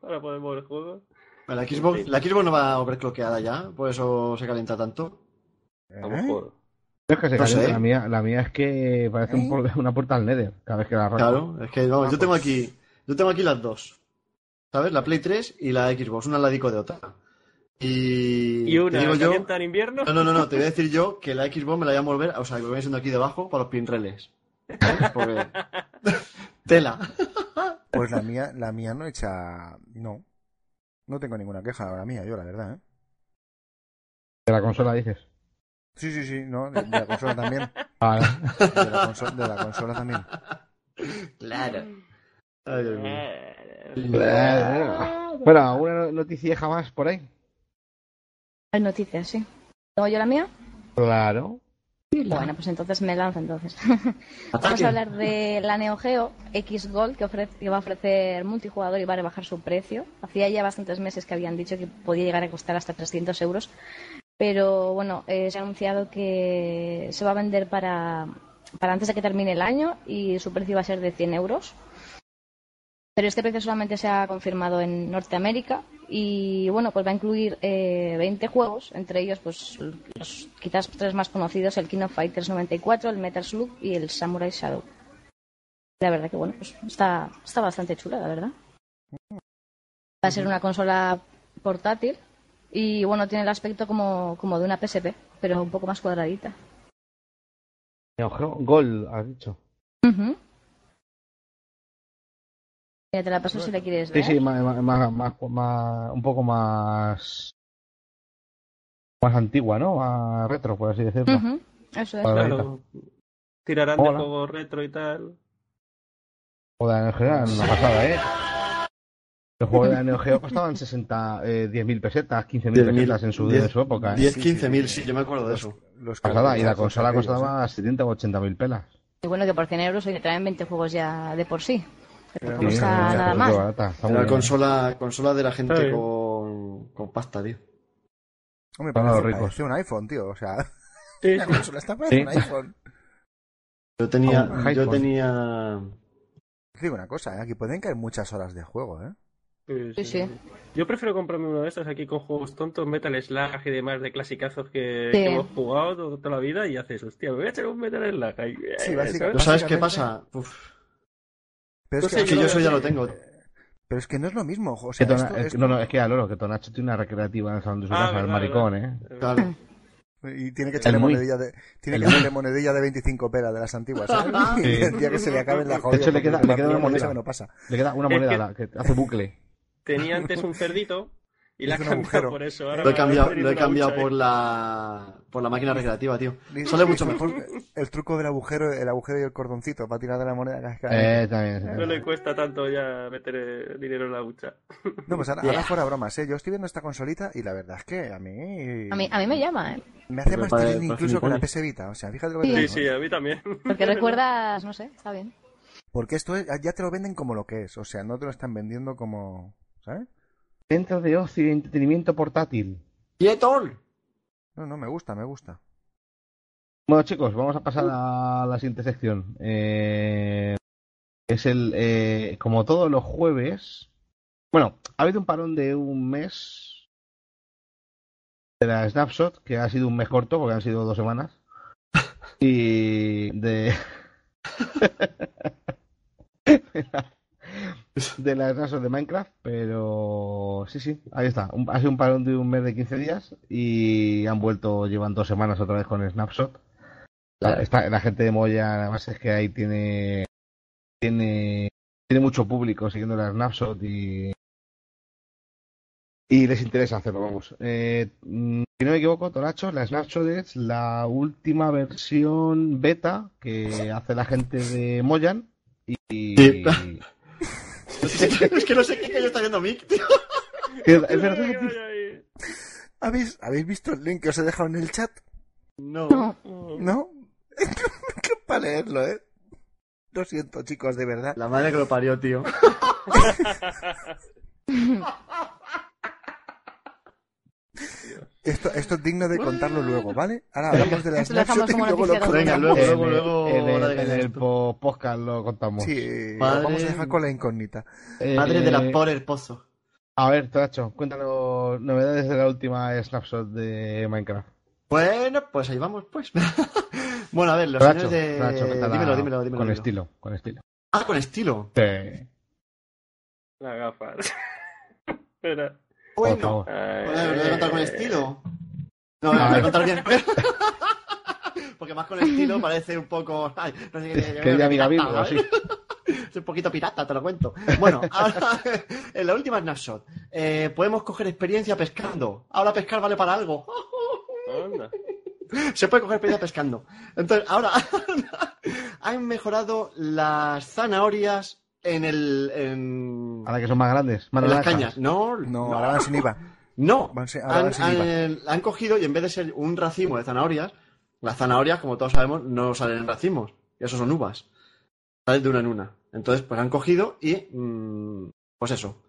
Para poder mover juegos. La Xbox, la Xbox no va overclockeada ya, por eso se calienta tanto. A lo ¿Eh? mejor. Es que se No sé. La mía, la mía es que parece ¿Eh? una puerta al Nether cada vez que la arranco. Claro, es que Ah, yo tengo pues. aquí, yo tengo aquí las dos. ¿Sabes? La Play 3 y la Xbox, una al ladico de otra. Y, Y una digo yo, calienta en invierno. no, no, no, no, te voy a decir yo que la Xbox me la voy a volver, o sea, que me voy siendo aquí debajo para los pinreles. ¿Sabes? Porque... *laughs* Tela. Pues la mía, la mía no echa. No. No tengo ninguna queja la mía, yo, la verdad, ¿eh? De la consola dices. Sí, sí, sí, no. De, de la consola también. De la, consola, de la consola también. Claro. Ay, Dios mío. bueno, ¿alguna noticia jamás por ahí? Hay noticias, sí. ¿Tengo yo la mía? Claro. Bueno, pues entonces me lanzo entonces. *laughs* Vamos a hablar de la Neo Geo X Gold que, ofrece, que va a ofrecer multijugador y va a rebajar su precio. Hacía ya bastantes meses que habían dicho que podía llegar a costar hasta 300 euros. Pero bueno, eh, se ha anunciado que se va a vender para, para antes de que termine el año y su precio va a ser de 100 euros. Pero este precio solamente se ha confirmado en Norteamérica y bueno, pues va a incluir eh, 20 juegos, entre ellos pues los quizás tres más conocidos, el King of Fighters 94, el Metal Slug y el Samurai Shadow. La verdad que bueno, pues está, está bastante chula, la verdad. Va a ser una consola portátil y bueno, tiene el aspecto como, como de una PSP, pero un poco más cuadradita. Gold, has dicho. Mira, te la paso si la quieres Sí, ver. sí, más, más, más, más- más- un poco más. Más antigua, ¿no? Más retro, por así decirlo. Ujú, Eso es. Claro. Tirarán de Hola. juegos retro y tal. Joder, en general, una pasada, ¿eh? Los juegos de la *laughs* Neo Geo costaban 60, eh, 10.000 pesetas, 15.000 10.000, pesetas en su, 10, en su época, ¿eh? 10, Sí, 15 mil, sí, sí. sí, yo me acuerdo de eso. Los Pasada, y la consola ¿eh? costaba 70 o 80.000 pelas. Y bueno, que por 100 euros hoy traen 20 juegos ya de por sí. Pero Sí, no Sí, está sea, nada barata, está ¿eh? consola, consola de la gente Sí. con, con pasta, tío. Hombre, Para ricos. parece un iPhone, tío. O sea, Sí, *laughs* la consola está para Sí. un iPhone. Yo tenía, Un yo tenía, Te digo una cosa, ¿eh? aquí pueden caer muchas horas de juego, ¿eh? Sí, Sí, sí. Yo prefiero comprarme uno de estos aquí con juegos tontos, Metal Slug y demás de clasicazos que, Sí. que hemos jugado to- toda la vida y haces, hostia, me voy a echar un Metal Slug. ahí, Sí, eh, básicamente- ¿no sabes qué pasa? Uf, Pero es que, yo eso ya lo tengo. pero es que no es lo mismo. O sea, Tona- esto- es- esto- no, no, es que a Loro, que Tonacho tiene una recreativa en el salón de su Ah, casa, el maricón, verdad. ¿eh? Claro. *laughs* Y tiene que echarle monedilla de, tiene que echarle monedilla de 25 pelas de las antiguas, *laughs* ¿sabes? *laughs* Y Sí. el día que se le acaben la De joya. hecho, le queda, le queda una moneda. Que no pasa. Le queda una moneda que- la que hace bucle. Tenía antes un cerdito y la un cambiado agujero. por eso. Ahora Lo he cambiado, lo he cambiado por la, por la máquina recreativa, tío. Sale mucho mejor. El, truco del agujero, el agujero y el cordoncito para tirar de la moneda. Eh, también. sí. No le cuesta tanto ya meter eh, dinero en la hucha. No, pues ahora, ahora *laughs* fuera bromas, ¿eh? Yo estoy viendo esta consolita y la verdad es que a mí... A mí, a mí me llama, ¿eh? Me hace más tilín incluso que la. PS Vita. O sea, fíjate lo que Sí. te Sí, digo, sí, ¿eh? a mí también. Porque *laughs* recuerdas, no sé, está bien. Porque esto es- ya te lo venden como lo que es. O sea, no te lo están vendiendo como... ¿Sabes? Centro de ocio y entretenimiento portátil. ¡Quietol! No, no, me gusta, me gusta. Bueno, chicos, vamos a pasar a la siguiente sección. Eh, es el, eh, como todos los jueves. Bueno, ha habido un parón de un mes de la Snapshot, que ha sido un mes corto, porque han sido dos semanas. Y de. de la Snapshot de Minecraft, pero sí, sí, ahí está. Un- ha sido un parón de un mes de 15 días y han vuelto, llevan dos semanas otra vez con Snapshot. La, esta- la gente de Moya, además es que ahí tiene, tiene, tiene mucho público siguiendo la Snapshot y, y les interesa hacerlo, vamos. Eh, mm, si no me equivoco, Toracho, la Snapshot es la última versión beta que hace la gente de Moyan y, *laughs* es que no sé qué coño está viendo Mick, tío. que es verdad. ¿Habéis, ¿Habéis visto el link que os he dejado en el chat? No. No. *laughs* Para leerlo, ¿eh? Lo siento, chicos, de verdad. La madre que lo parió, tío. *laughs* Esto, esto es digno de contarlo luego, ¿vale? Ahora hablamos de la Snapshot y luego lo Venga, luego, En luego, el- luego. en el, en el po- podcast lo contamos. Sí, Padre- lo vamos a dejar con la incógnita. Madre de la Eh, pobre pozo. A ver, Toracho, cuéntanos novedades de la última Snapshot de Minecraft. Bueno, pues ahí vamos, pues. *laughs* bueno, a ver, los señores de. Dímelo, dímelo, dímelo. Con dímelo. estilo, con estilo. Ah, con estilo. Sí, Las gafas. *laughs* Espera. Bueno. ¿lo voy a contar con estilo? No, lo voy a contar bien. *laughs* *laughs* Porque más con estilo parece un poco. Ay, no sé qué- Que Virgo, así. Es un poquito pirata, te lo cuento. Bueno, ahora, en la última snapshot, eh, podemos coger experiencia pescando. Ahora pescar vale para algo. Anda. Se puede coger experiencia pescando. Entonces, ahora *laughs* han mejorado las zanahorias en el. En, Ahora que son más grandes, más en las cañas. No, No, ahora van sin IVA. no, Van sin- ahora han, van sin IVA. han- han cogido y en vez de ser un racimo de zanahorias, las zanahorias, como todos sabemos, no salen en racimos. Y eso son uvas. Salen de una en una. Entonces, pues han cogido y. mm, pues eso.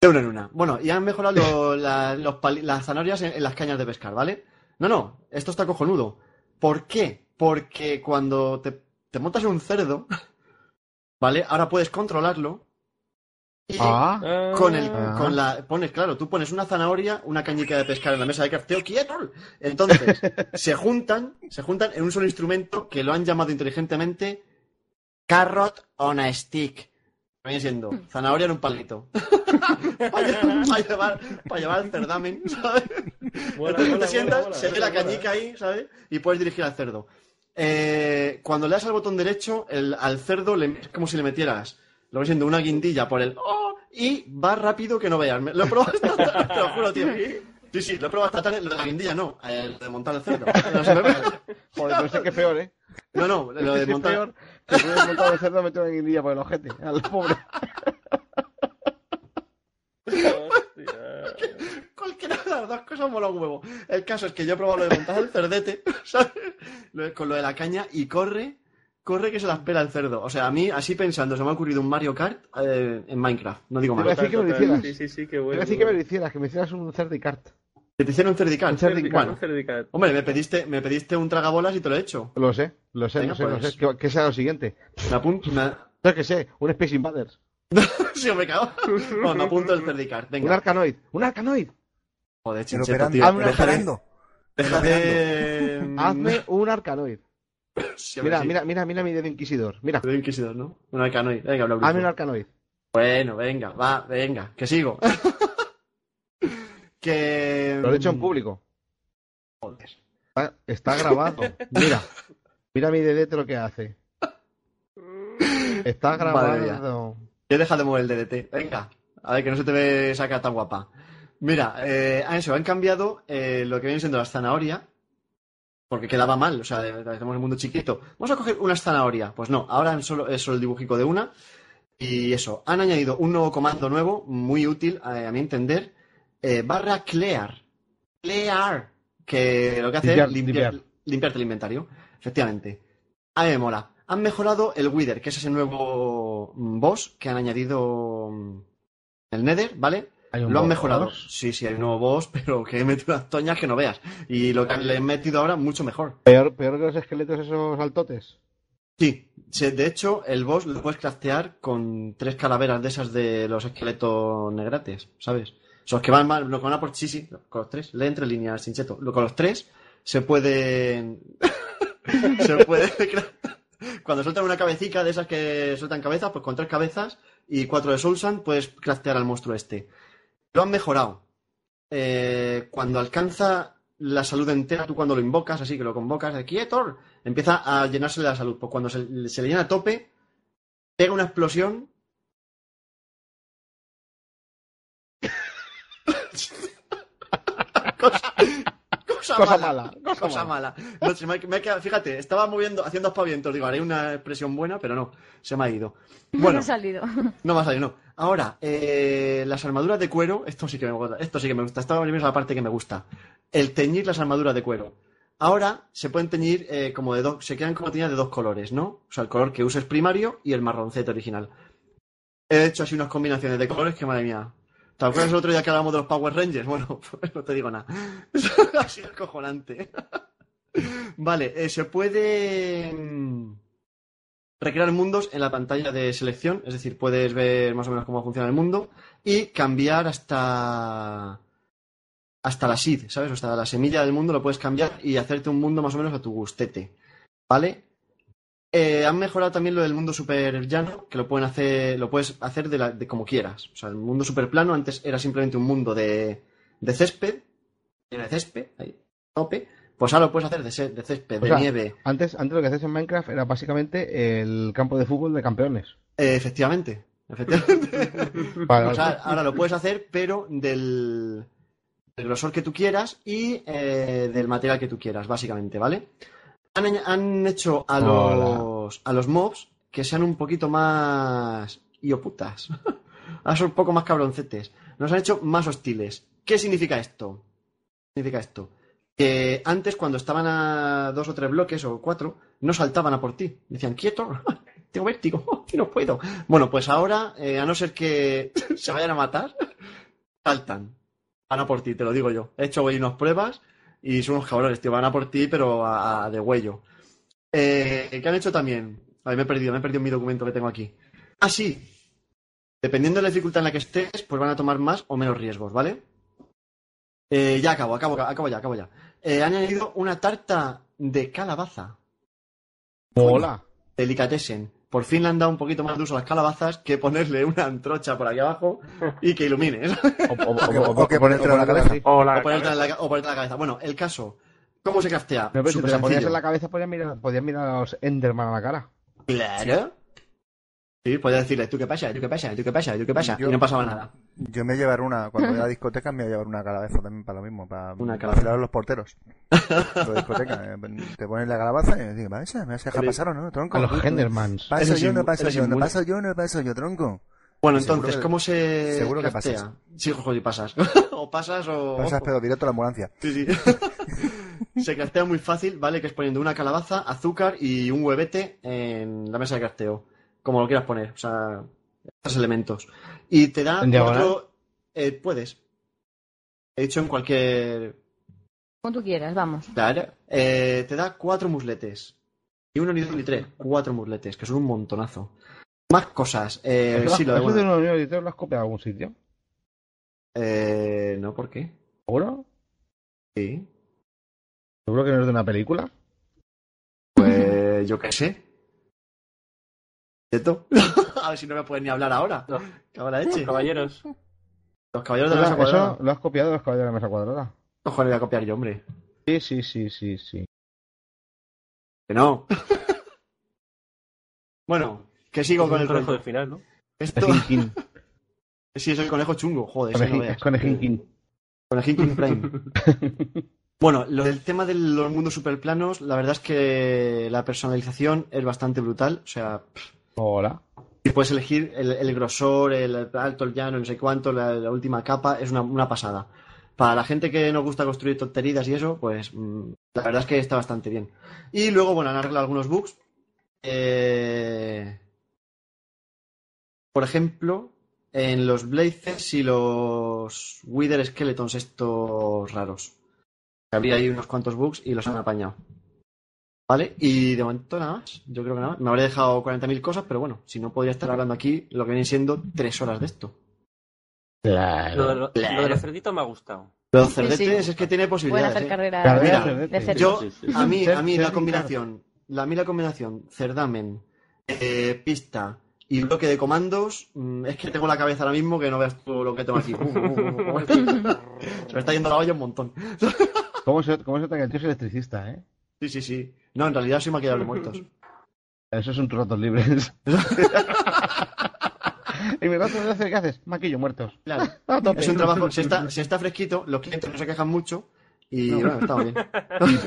De una en una. Bueno, y han mejorado lo- *laughs* la- los pali- las zanahorias en, en las cañas de pescar, ¿vale? No, no, esto está cojonudo. ¿Por qué? Porque cuando te, te montas en un cerdo, *laughs* ¿vale? Ahora puedes controlarlo. Y Ah, con el Ah. con la pones claro tú pones una zanahoria una cañica de pescar en la mesa de crafteo quieto entonces *laughs* se juntan se juntan en un solo instrumento que lo han llamado inteligentemente carrot on a stick viene siendo zanahoria en un palito *laughs* para llevar para llevar el cerdamen ¿sabes? Mola, entonces mola, te sientas mola, se ve la cañica ahí sabes y puedes dirigir al cerdo Eh, cuando le das al botón derecho el- al cerdo le, es como si le metieras lo voy siendo una guindilla por el ¡oh! y va rápido que no veas. Lo he probado esta tarde, te lo juro, tío. Sí, sí, lo he probado esta tarde. Lo de la guindilla no, el de montar el cerdo. *laughs* No, se me- joder, no sé qué peor, ¿eh? no, no, lo de *laughs* Es montar. peor puedes montar el cerdo meter una guindilla por el ojete. Al pobre. *laughs* *laughs* Cualquiera de las dos cosas mola un huevo. El caso es que yo he probado lo de montar el cerdete, *laughs* ¿sabes? Con lo de la caña y corre, corre que se la espera el cerdo. O sea, a mí, así pensando, se me ha ocurrido un Mario Kart eh, en Minecraft. No digo Te a más. decir que me lo Total, hicieras. Sí, sí, sí, qué Te bueno. iba a decir que me lo hicieras, que me hicieras un cerdicart. Que te hicieron un cerdical. Un cerdical. Bueno, Cerdical. hombre, me pediste, me pediste un tragabolas y te lo he hecho. Lo sé, lo sé, Venga, lo sé, lo pues. sé. ¿Qué, qué será lo siguiente? Me apunto. Me... Yo que sé, un Space Invaders. *laughs* sí, me cago. *laughs* Bueno, me apunto el cerdical. Un Venga. Arcanoid. Un Arcanoid. Joder, chincheto, tío. Hazme un de- Hazme un Arcanoid. *laughs* Sí, Mira, sí. mira, mira, mira mi dedo inquisidor. Mira, Soy inquisidor, ¿no? Un arcanoid. Venga, bla, bla, hazme un. Arcanoid. Bueno, venga, va, venga, que sigo. que. Lo he hecho en público. Joder. Está, está grabado. Mira. Mira mi dedete lo que hace. Está Madre mía. grabado. Ya deja de mover el DDT. Venga. A ver, que no se te ve esa cara tan guapa. Mira, eh, a eso, han cambiado eh, lo que viene siendo la zanahoria. Porque quedaba mal, o sea, estamos en un mundo chiquito. Vamos a coger una zanahoria. Pues no, ahora solo, es solo el dibujico de una. Y eso, han añadido un nuevo comando nuevo, muy útil, eh, a mi entender. eh, barra clear. Clear. Que lo que hace Limpiar, es limpiar, limpiar. limpiarte el inventario. Efectivamente. A mí me mola. Han mejorado el Wither, que es ese nuevo mm, boss que han añadido mm, el Nether, ¿vale? Hay un Lo han boss. mejorado. Sí, sí, hay un nuevo boss, *laughs* pero que he metido unas toñas que no veas. Y lo que le he metido ahora, mucho mejor. Peor, peor que los esqueletos esos altotes. Sí, sí, de hecho, el boss lo puedes craftear con tres calaveras de esas de los esqueletos negrates, ¿sabes? Esos que van mal, lo que van a por. Sí, sí, con los tres. Lee entre líneas, Sincheto. Con los tres se pueden. *laughs* se puede. *laughs* cra- Cuando sueltan una cabecita de esas que sueltan cabezas, pues con tres cabezas y cuatro de Soulsand puedes craftear al monstruo este. Lo han mejorado. Eh, cuando alcanza la salud entera, tú cuando lo invocas, así que lo convocas, de quieto, empieza a llenarse de la salud. Pues cuando se, le llena a tope, pega una explosión. *laughs* cosa Cosa mala, mala, cosa cosa mala. No, se me ha- me ha quedado- fíjate, estaba moviendo, haciendo aspavientos. Digo, haré una expresión buena, pero no, se me ha ido. No Bueno, ha salido. no va a salir, no. Ahora, eh, las armaduras de cuero, esto sí que me gusta, esto sí que me gusta, esta es la parte que me gusta. El teñir las armaduras de cuero. Ahora se pueden teñir eh, como de dos, se quedan como teñidas de dos colores, ¿no? O sea, el color que uses primario y el marroncete original. He hecho así unas combinaciones de colores que madre mía. ¿Te acuerdas el otro día que hablábamos de los Power Rangers? Bueno, *laughs* pues no te digo nada. *laughs* ha sido acojonante. vale, eh, se puede mm, recrear mundos en la pantalla de selección, es decir, puedes ver más o menos cómo funciona el mundo y cambiar hasta hasta la seed, ¿sabes? O hasta la semilla del mundo lo puedes cambiar y hacerte un mundo más o menos a tu gustete, ¿vale? Eh, han mejorado también lo del mundo super llano, que lo pueden hacer, lo puedes hacer de, la- de como quieras. O sea, el mundo super plano antes era simplemente un mundo de, de césped, lleno de césped, ahí, tope. Pues ahora lo puedes hacer de, de césped, O de sea, nieve. Antes, antes lo que hacías en Minecraft era básicamente el campo de fútbol de campeones. Eh, efectivamente, efectivamente. *laughs* Vale, O sea, ahora lo puedes hacer, pero del, del grosor que tú quieras y eh, del material que tú quieras, básicamente, ¿vale? Han, han hecho a Hola. los, a los mobs que sean un poquito más ioputas. *laughs* Ahora son un poco más cabroncetes. Nos han hecho más hostiles. ¿Qué significa esto? Significa esto. Que antes, cuando estaban a dos o tres bloques o cuatro, no saltaban a por ti. Decían, quieto, *laughs* tengo vértigo, *laughs* no puedo. Bueno, pues ahora, eh, a no ser que se vayan a matar, saltan. Van a por ti, te lo digo yo. He hecho hoy unas pruebas y son unos cabrones, tío. Van a por ti, pero a, a de huello. Eh, ¿Qué han hecho también? A ver, me he perdido, me he perdido mi documento que tengo aquí. Ah, sí. Dependiendo de la dificultad en la que estés, pues van a tomar más o menos riesgos, ¿vale? Eh, ya acabo, acabo, acabo ya, acabo ya. Eh, han añadido una tarta de calabaza. Mola. Delicatessen. Por fin le han dado un poquito más de uso a las calabazas que ponerle una antrocha por aquí abajo y que ilumine. *laughs* O, o- O que- o- ponértelo en la cabeza. O la o, ponerte en la, cabeza. Bueno, el caso. ¿Cómo se craftea? No, pero si te la ponías en la cabeza, podías mirar, podías mirar a los Enderman a la cara. Claro. Sí, podías decirle, ¿tú qué pasa? ¿Tú qué pasa? ¿Tú qué pasa? ¿Tú qué pasa? Yo- Y no pasaba nada. Yo me llevaré una, cuando voy a la *laughs* discoteca me voy a llevar una calabaza también para lo mismo, para, Una para a los porteros. *laughs* La discoteca, eh, te pones la calabaza y ¿me a me vas a dejar pasar o no, tronco? A los Endermans. Paso yo, no paso yo, no paso yo, no paso yo, tronco. Bueno, entonces, ¿cómo se seguro que craftea? pasas. Sí, joder, y pasas. *laughs* o pasas o... Pasas pero directo a la ambulancia. Sí, sí. se craftea muy fácil, ¿vale? Que es poniendo una calabaza, azúcar y un huevete en la mesa de crafteo. Como lo quieras poner. O sea, estos elementos. Y te da ¿En diagonal? otro... eh, puedes. He dicho en cualquier... Como tú quieras, vamos. Claro. Eh, te da cuatro musletes. Y uno, ni dos, ni tres. Cuatro musletes, que son un montonazo. Más cosas. Eh, ¿Eso, sí, lo de... eso de bueno, una Unión Editor lo has copiado de algún sitio? eh, no, ¿por qué? ¿Seguro? Sí. ¿Seguro que no es de una película? Pues yo qué sé. ¿Cierto? *laughs* A ver si no me pueden ni hablar ahora. No. Leche. Caballeros. Los caballeros de la mesa Eso cuadrada. lo has copiado de los caballeros de la mesa cuadrada. Cojones voy a copiar yo, hombre. Sí, sí, sí, sí, sí. Que no. *laughs* bueno, que sigo con el conejo del final, ¿no? Esto... Conejín, *laughs* Sí, es el conejo chungo, joder. no conejín, veas. es. Conejín King Prime. Bueno, lo del tema de los mundos superplanos, la verdad es que la personalización es bastante brutal. O sea, Hola. y puedes elegir el, grosor, el alto, el llano, no sé cuánto, la, última capa, es una, una pasada. Para la gente que nos gusta construir tonterías y eso, pues mm, la verdad es que está bastante bien. Y luego, bueno, han arreglado algunos bugs. Eh, Por ejemplo, en los Blazes y los Wither Skeletons estos raros. Había ahí unos cuantos bugs y los han apañado. ¿Vale? Y de momento nada más. Yo creo que nada más. Me habré dejado 40.000 cosas, pero bueno, si no podría estar hablando aquí lo que vienen siendo tres horas de esto. Claro. Lo de, lo- Claro. lo de los cerditos me ha gustado. Los cerdetes sí. es que tiene Pueden posibilidades. hacer ¿eh? carrera Carrera Mira, de cerdos. Yo, a mí, a mí la combinación, la, a mí la combinación cerdamen, eh, pista y bloque de comandos, mm, es que tengo la cabeza ahora mismo que no veas tú lo que tengo aquí. *laughs* Se me está yendo la olla un montón. ¿Cómo se, cómo se nota que el tío es electricista, eh? Sí, sí, sí. No, en realidad soy maquillador de muertos. *laughs* Eso son tus ratos libres. *laughs* y mi rato libre, ¿qué haces? Maquillo muertos. Claro. *laughs* Es un trabajo, si está, si está fresquito, los clientes no se quejan mucho y bueno, está bien.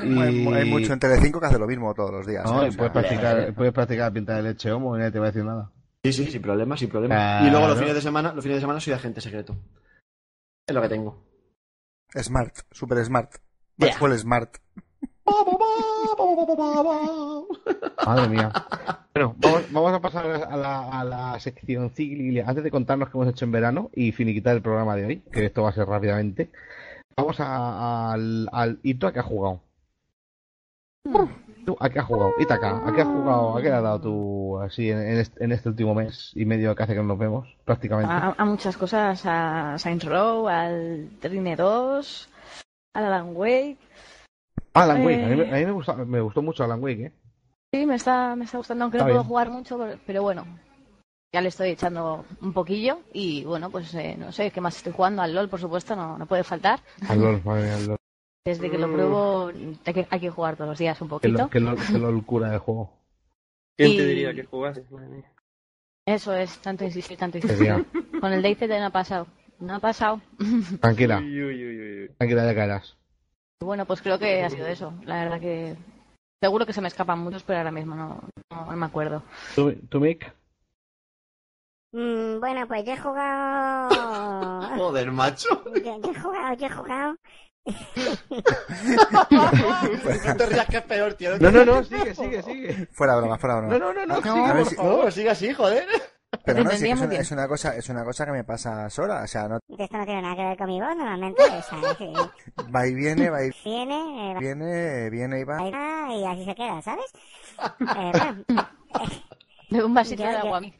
Y- Hay, hay mucho en Telecinco que hace lo mismo todos los días. No, ¿eh? y O sea, puedes practicar, puedes practicar pinta de leche homo y nadie te va a decir nada. Sí, sí, sin problema, sin problema. Claro. Y luego los fines de semana, los fines de semana soy agente secreto. Es lo que tengo. Smart, super smart. Yeah. Maxwell Smart. *laughs* Madre mía. Bueno, vamos, a pasar a la, a la sección cicli- Antes de contarnos qué hemos hecho en verano y finiquitar el programa de hoy, que esto va a ser rápidamente, vamos a- al, al Ito a qué ha jugado. ¿Tú a qué has jugado? Itaka, ¿a qué has jugado? ¿A qué le has dado tú así en, en este, último mes y medio que hace que no nos vemos? Prácticamente. A, a muchas cosas, a Saints Row, al Trine 2, al Alan Wake. Alan Wake, a mí, eh. a mí me, gustó, me gustó mucho Alan Wake, ¿eh? Sí, me está, me está gustando, aunque Está no puedo bien. jugar mucho, pero- bueno, ya le estoy echando un poquillo y bueno, pues eh, no sé, ¿qué más estoy jugando? Al LOL, por supuesto, no, no puede faltar. Al LOL, madre mía, al LOL. Desde que lo pruebo hay que, hay que jugar todos los días un Qué, poquito. lo- qué LOL, qué LOL cura de juego. ¿Quién Y- te diría que jugases? Madre mía. Eso es, tanto insistir, tanto insistir. *laughs* Con el DayZ no ha pasado. No ha pasado. Tranquila, uy, uy, uy. tranquila, ya caerás. Bueno, pues creo que ha sido eso. La verdad que seguro que se me escapan muchos, pero ahora mismo no, no, no me acuerdo. ¿Tú, tú Mick? Mm, bueno, pues yo he jugado. *laughs* Joder, macho. Yo, yo he jugado, yo he jugado. no te rías que es peor, tío. No, no, no, sigue, sigue, sigue. Fuera broma, fuera broma. No, no, no, no, No. sigue, por si- favor. No, sigue así, joder. Pero no, sí es, una, es una cosa, es una cosa que me pasa sola. O sea, no Esto no tiene nada que ver con mi voz normalmente. O sea, *laughs* que va y viene, va y viene, eh, va viene, viene y va. y va, y así se queda, ¿sabes? *laughs* Eh, bueno, De un vasito Ya, de agua a mí.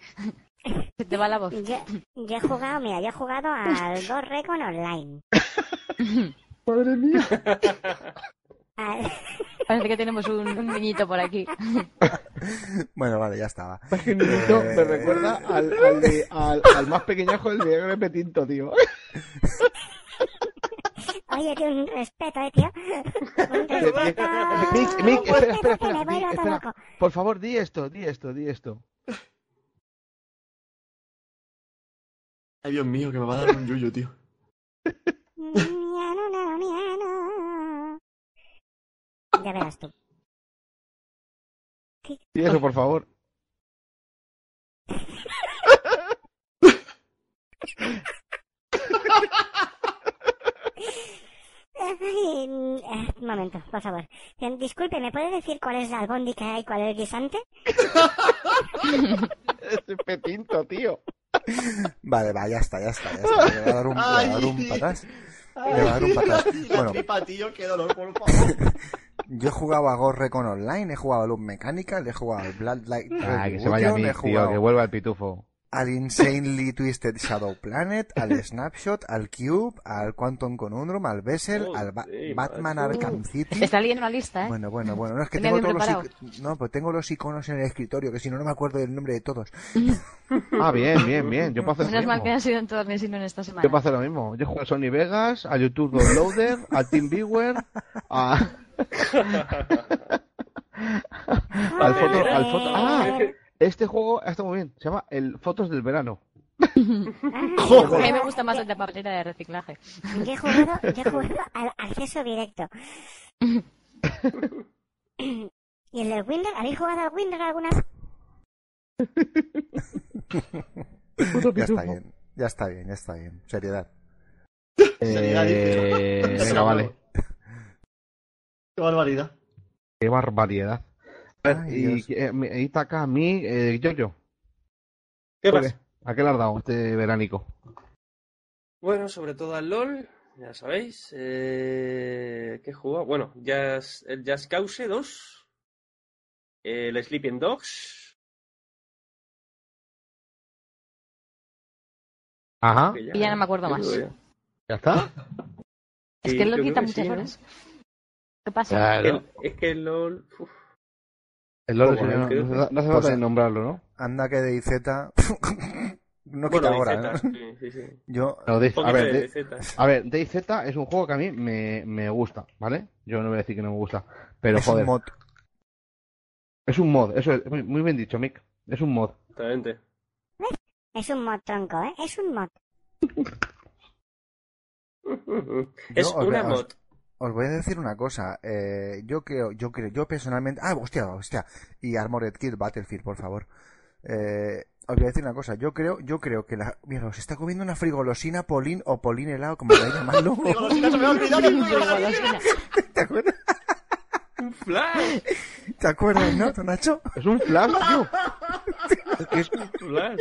Se te va la voz. yo, yo he jugado, mira, yo he jugado al Ghost Recon Online. *laughs* Madre mía. Parece que tenemos un, un niñito por aquí. *laughs* Bueno, vale, ya estaba. Es que Niñito Eh. me recuerda al, al, de- al, al más pequeñajo del de Repetinto, tío. Oye, tío, un respeto, eh, tío. Un respeto. Mick, Mick, espera, espera, espera, espera. Por favor, di esto, di esto, di esto. Ay, Dios mío, que me va a dar un yuyu, tío. Ya verás tú. Di eso, por favor. Ay, eh, un momento, por favor. Eh, Disculpe, ¿me puede decir cuál es la albóndiga y cuál es el guisante? *laughs* Este petinto, tío. Vale, va, ya está, ya está, ya está. Le va a dar un, le va a dar un patas. Le va a dar un patas. *laughs* Bueno, tripa, tío, qué dolor, por favor. *laughs* yo he jugado a Ghost Recon Online, he jugado a Loop Mechanical, he jugado al Bloodlight Ah, que se vaya a mí, he tío, que vuelva el pitufo. al Insanely Twisted Shadow Planet, al *laughs* Snapshot, al Cube, al Quantum Conundrum, al Vessel, al Ba- Joder, Batman macho. Arkham City. Está leyendo una lista, ¿eh? Bueno, bueno, bueno, no es que tengo todos los preparado. no, pues tengo los iconos en el escritorio, que si no no me acuerdo del nombre de todos. *laughs* Ah, bien, bien, bien. Yo puedo hacer lo Menos mal mismo. que ha sido en todo el sino en esta semana. Yo puedo hacer lo mismo. Yo juego a Sony Vegas, a YouTube Downloader, al TeamViewer, a... al foto, al foto. Ah, este juego está muy bien. Se llama el Fotos del Verano. *laughs* A mí me gusta más el de papelera de reciclaje. Yo he jugado, yo he jugado al acceso directo. ¿Y el del Winder? ¿Habéis jugado al Winder alguna vez? Ya está bien, ya está bien, ya está bien. Seriedad. Seriedad, Eh, venga, vale. Qué barbaridad. Qué barbaridad. A Ay, y eh, ahí está acá mi eh, Yoyo. ¿Qué pasa? ¿A qué le has dado este veránico? Bueno, sobre todo al LOL, ya sabéis. Eh, ¿Qué jugado? Bueno, Jazz, el Jazz Cause 2, el Sleeping Dogs. Ajá. que Y ya no me acuerdo más. ya. ¿Ya está? Es que él lo yo quita sí, muchas ¿no? Horas. ¿Qué pasa? Claro. El- es que el LOL. uf, El LOL Poco, sí, ¿eh? no, Creo no, que- no hace Pues, falta nombrarlo, ¿no? Anda que de IZ *laughs* no quita bueno, ahora, DZ, ¿eh? sí, sí, sí. Yo Pero de- Un a ver, de a ver, DayZ es un juego que a mí me, me gusta, ¿vale? Yo no voy a decir que no me gusta, pero es un joder, mod. es un mod, eso es muy muy bien dicho, Mick, es un mod. Exactamente. Es un mod tronco, ¿eh? Es un mod. *laughs* Es una mod. Os voy a decir una cosa, eh, yo creo, yo creo, yo personalmente, ah, hostia, hostia, y Armored Kit Battlefield, por favor. Eh, os voy a decir una cosa, yo creo, yo creo que la, mira, se está comiendo una frigolosina Polín o Polín helado, como queráis llamarlo. *laughs* Frigolosina, se me ha olvidado el frigolosina. *laughs* ¿Te acuerdas? Un flash. ¿Te acuerdas, no, Tonacho? Es un flash, tío. *laughs* ¿Qué es-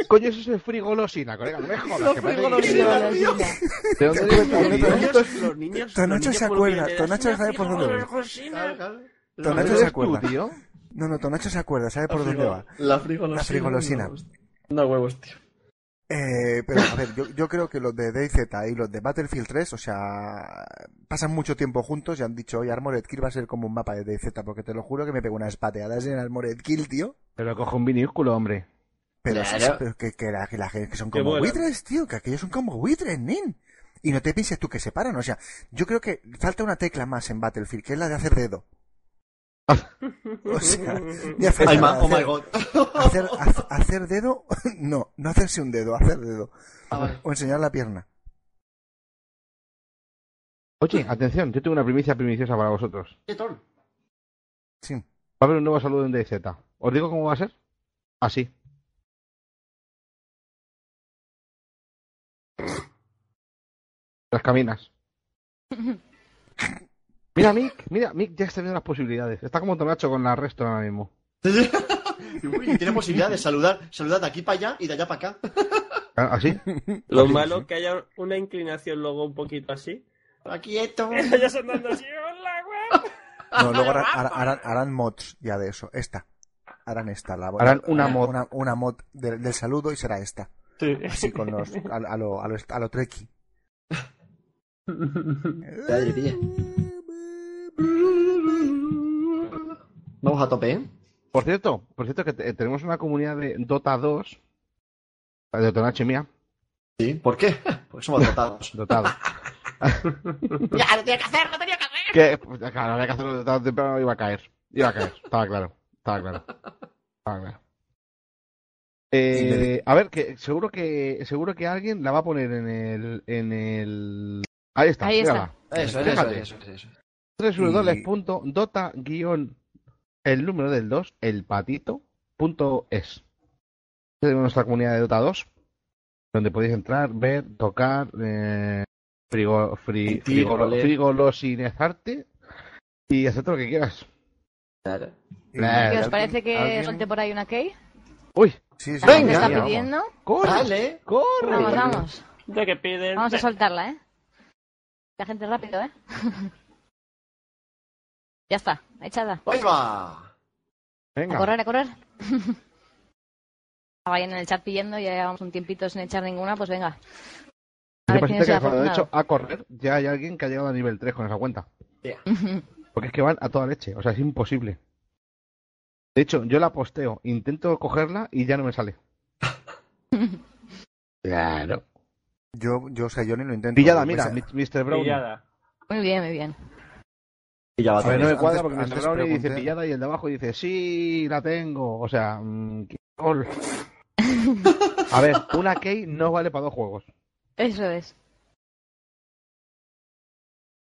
coño es ese frigolosina, colega? No me jodas. Que frigolosina, tío. ¿De dónde viene Los niños- Tonacho se acuerda, Tonacho sabe por dónde va. Tonacho ¿Ese se acuerda. tío? No, no, Tonacho se acuerda, sabe por dónde va. La frigolosina. La frigolosina. No huevos, tío. Eh, pero a ver, yo, yo creo que los de DayZ y los de Battlefield 3, o sea, pasan mucho tiempo juntos y han dicho, oye, Armored Kill va a ser como un mapa de DayZ, porque te lo juro que me pego unas pateadas en Armored Kill, tío. Pero coge un minúsculo, hombre. Pero, sí, Claro. sí, pero que, que, la, que, la que son como buitres, tío, que aquellos son como buitres, nen. Y no te pienses tú que se paran, o sea, yo creo que falta una tecla más en Battlefield, que es la de hacer dedo. *laughs* O sea, ya falta Ay, la ma- de oh my hacer- god. Hacer, hacer, hacer dedo, *laughs* no, no hacerse un dedo, hacer dedo. Ah. O enseñar la pierna. Oye, atención, yo tengo una primicia primiciosa para vosotros. ¿Qué ton? Sí. Va a haber un nuevo saludo en DayZ. ¿Os digo cómo va a ser? Así. Las caminas. Mira, Mick, mira, Mick ya está viendo las posibilidades. Está como Tonacho con la resto ahora mismo. *laughs* Uy, tiene posibilidad de saludar, saludar de aquí para allá y de allá para acá. Ah, ¿Así? Lo Así, malo sí. que haya una inclinación luego un poquito así. Aquí *laughs* esto. ya se andando así. Hola, güey. No, luego harán, harán- harán- harán mods ya de eso. Esta. Harán esta. La, Harán una mod. Una, una mod del, del saludo y será esta. Sí. Así con los. *laughs* A, a lo, a lo, a lo treki. Madre mía. Vamos a tope, ¿eh? Por cierto, por cierto que te- tenemos una comunidad de Dota 2, de Tonacho y mía, Sí. ¿Por qué? Porque somos dotados. dotado. *laughs* ya, lo tenía que hacer, lo tenía que hacer. que, claro, había que hacerlo tarde temprano, iba a caer. Iba a caer, estaba claro. Estaba claro. Estaba claro. Eh, a ver, que seguro que seguro que alguien la va a poner en el en el ahí está, Ahí está. Eso, eso, eso, eso, guion el número del 2 el patito punto es tenemos nuestra comunidad de Dota 2 donde podéis entrar ver tocar eh, frigo, fri, frigolo- frigolosinezarte y hacer todo lo que quieras Claro. Nah, ¿Qué os ¿alguien- parece que alguien? suelte por ahí una key? uy Sí, sí, Venga. está Vamos. pidiendo. corre Dale. corre Vamos, vamos. De que piden. Vamos a soltarla, ¿eh? La gente rápido, ¿eh? *laughs* ya está, echada. Ahí va. A venga correr, a correr. *laughs* Estaba ahí en el chat pidiendo, ya llevamos un tiempito sin echar ninguna, pues venga. Yo A ver quién que he hecho a correr, ya hay alguien que ha llegado a nivel 3 con esa cuenta. Yeah. *laughs* Porque es que van a toda leche, o sea, es imposible. De hecho, yo la posteo, intento cogerla y ya no me sale. Claro. Yo, yo, o sea, yo ni lo intento. Pillada, mira, mi- Mr. Brown. Pillada. Muy bien, muy bien. Va A ver, no me cuadra Antes- porque Mr. antes Brownie dice pregunté- pillada y el de abajo dice sí, la tengo. O sea, mm, qué gol. *laughs* A ver, una key no vale para dos juegos. Eso es.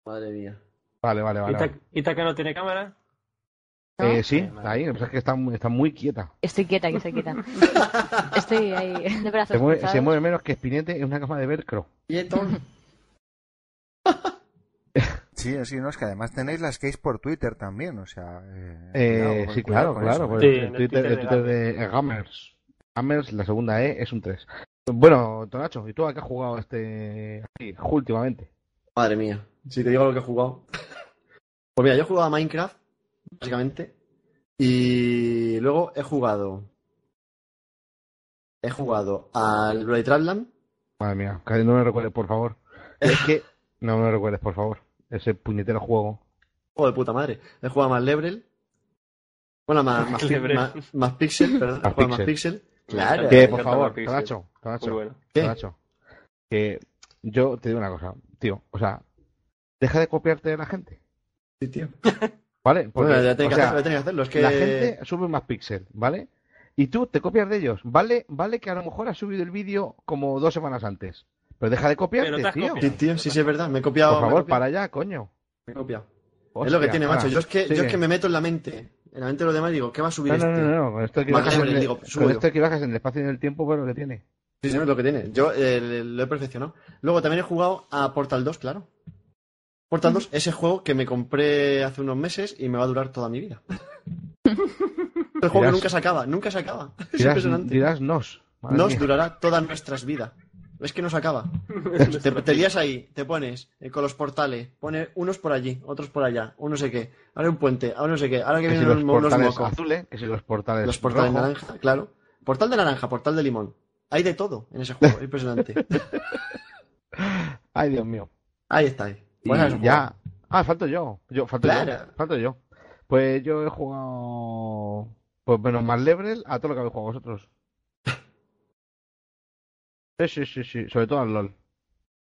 Madre mía. Vale, vale, vale. Ita- vale. Itaca no tiene cámara. ¿No? Eh, sí, Eh, vale. ahí, pero es que está, muy- está muy quieta. Estoy quieta, que estoy quieta. *laughs* Estoy ahí de brazos Se mueve, cruzados. se mueve menos que Spinete en una cama de velcro. Quieto. *laughs* Sí, sí, no, es que además tenéis las keys por Twitter también, o sea. eh, Eh, cuidado, sí, claro, claro. Sí, el, Twitter, de Twitter de eh, Gamers. Gamers, la segunda E es un 3. Bueno, Tonacho, ¿y tú a qué has jugado este aquí, últimamente? Madre mía. Si te digo lo que he jugado. *laughs* Pues mira, yo he jugado a Minecraft, básicamente. Y luego he jugado. He jugado al Blade Tradland. Madre mía, que no me recuerdes, por favor. *laughs* Es que no me recuerdes, por favor. Ese puñetero juego. Juego de puta madre. He jugado más Lebrel. Bueno, más, más, Lebrel. más, más Pixel, perdón. He Más jugado más Pixel. Claro. Que, por favor. Tonacho, que yo te digo una cosa, tío, o sea, deja de copiarte de la gente, Sí, tío. *laughs* ¿vale? Porque, Bueno, ya que, sea, hacerlo, ya tengo que hacerlo. Es que. La gente sube más píxel, ¿vale? Y tú te copias de ellos. Vale, vale que a lo mejor has subido el vídeo como dos semanas antes. Pero deja de copiarte, tío. copiado. Sí, tío, sí, sí, es verdad. Me he copiado. Por favor, copiado, para allá, coño. Me he copiado. es lo que tiene, macho. Yo es, que, yo es que me meto en la mente. En la mente de los demás y digo, ¿qué va a subir No, no, este? no, no, con esto que bajas en el, digo, con esto que bajas en el espacio y en el tiempo, pero lo que tiene. Sí, sí, es lo que tiene. Yo eh, lo he perfeccionado. Luego también he jugado a Portal 2, claro. Portal 2, ese juego que me compré hace unos meses y me va a durar toda mi vida. *laughs* El juego que Dirás- nunca se acaba, nunca se acaba. *laughs* Es Dirás, impresionante. dirás nos. Nos mía. durará todas nuestras vidas. Es que no se acaba. *laughs* te, te lías ahí, te pones eh, con los portales, pone unos por allí, otros por allá, un no sé qué, ahora un puente, ahora no sé qué, ahora que Que si vienen los unos, unos portales mocos. azules, que si los portales Los portales naranja, claro. Portal de naranja, portal de limón. Hay de todo en ese juego, impresionante. Ay, Dios mío. Ahí está. Ahí. Y eso, ya. Ah, falto yo. Yo, falto Claro. yo. Falto yo. Pues yo he jugado. Pues menos más Lebrel a todo lo que habéis jugado vosotros. *laughs* Sí, sí, sí, sí. Sobre todo al LOL.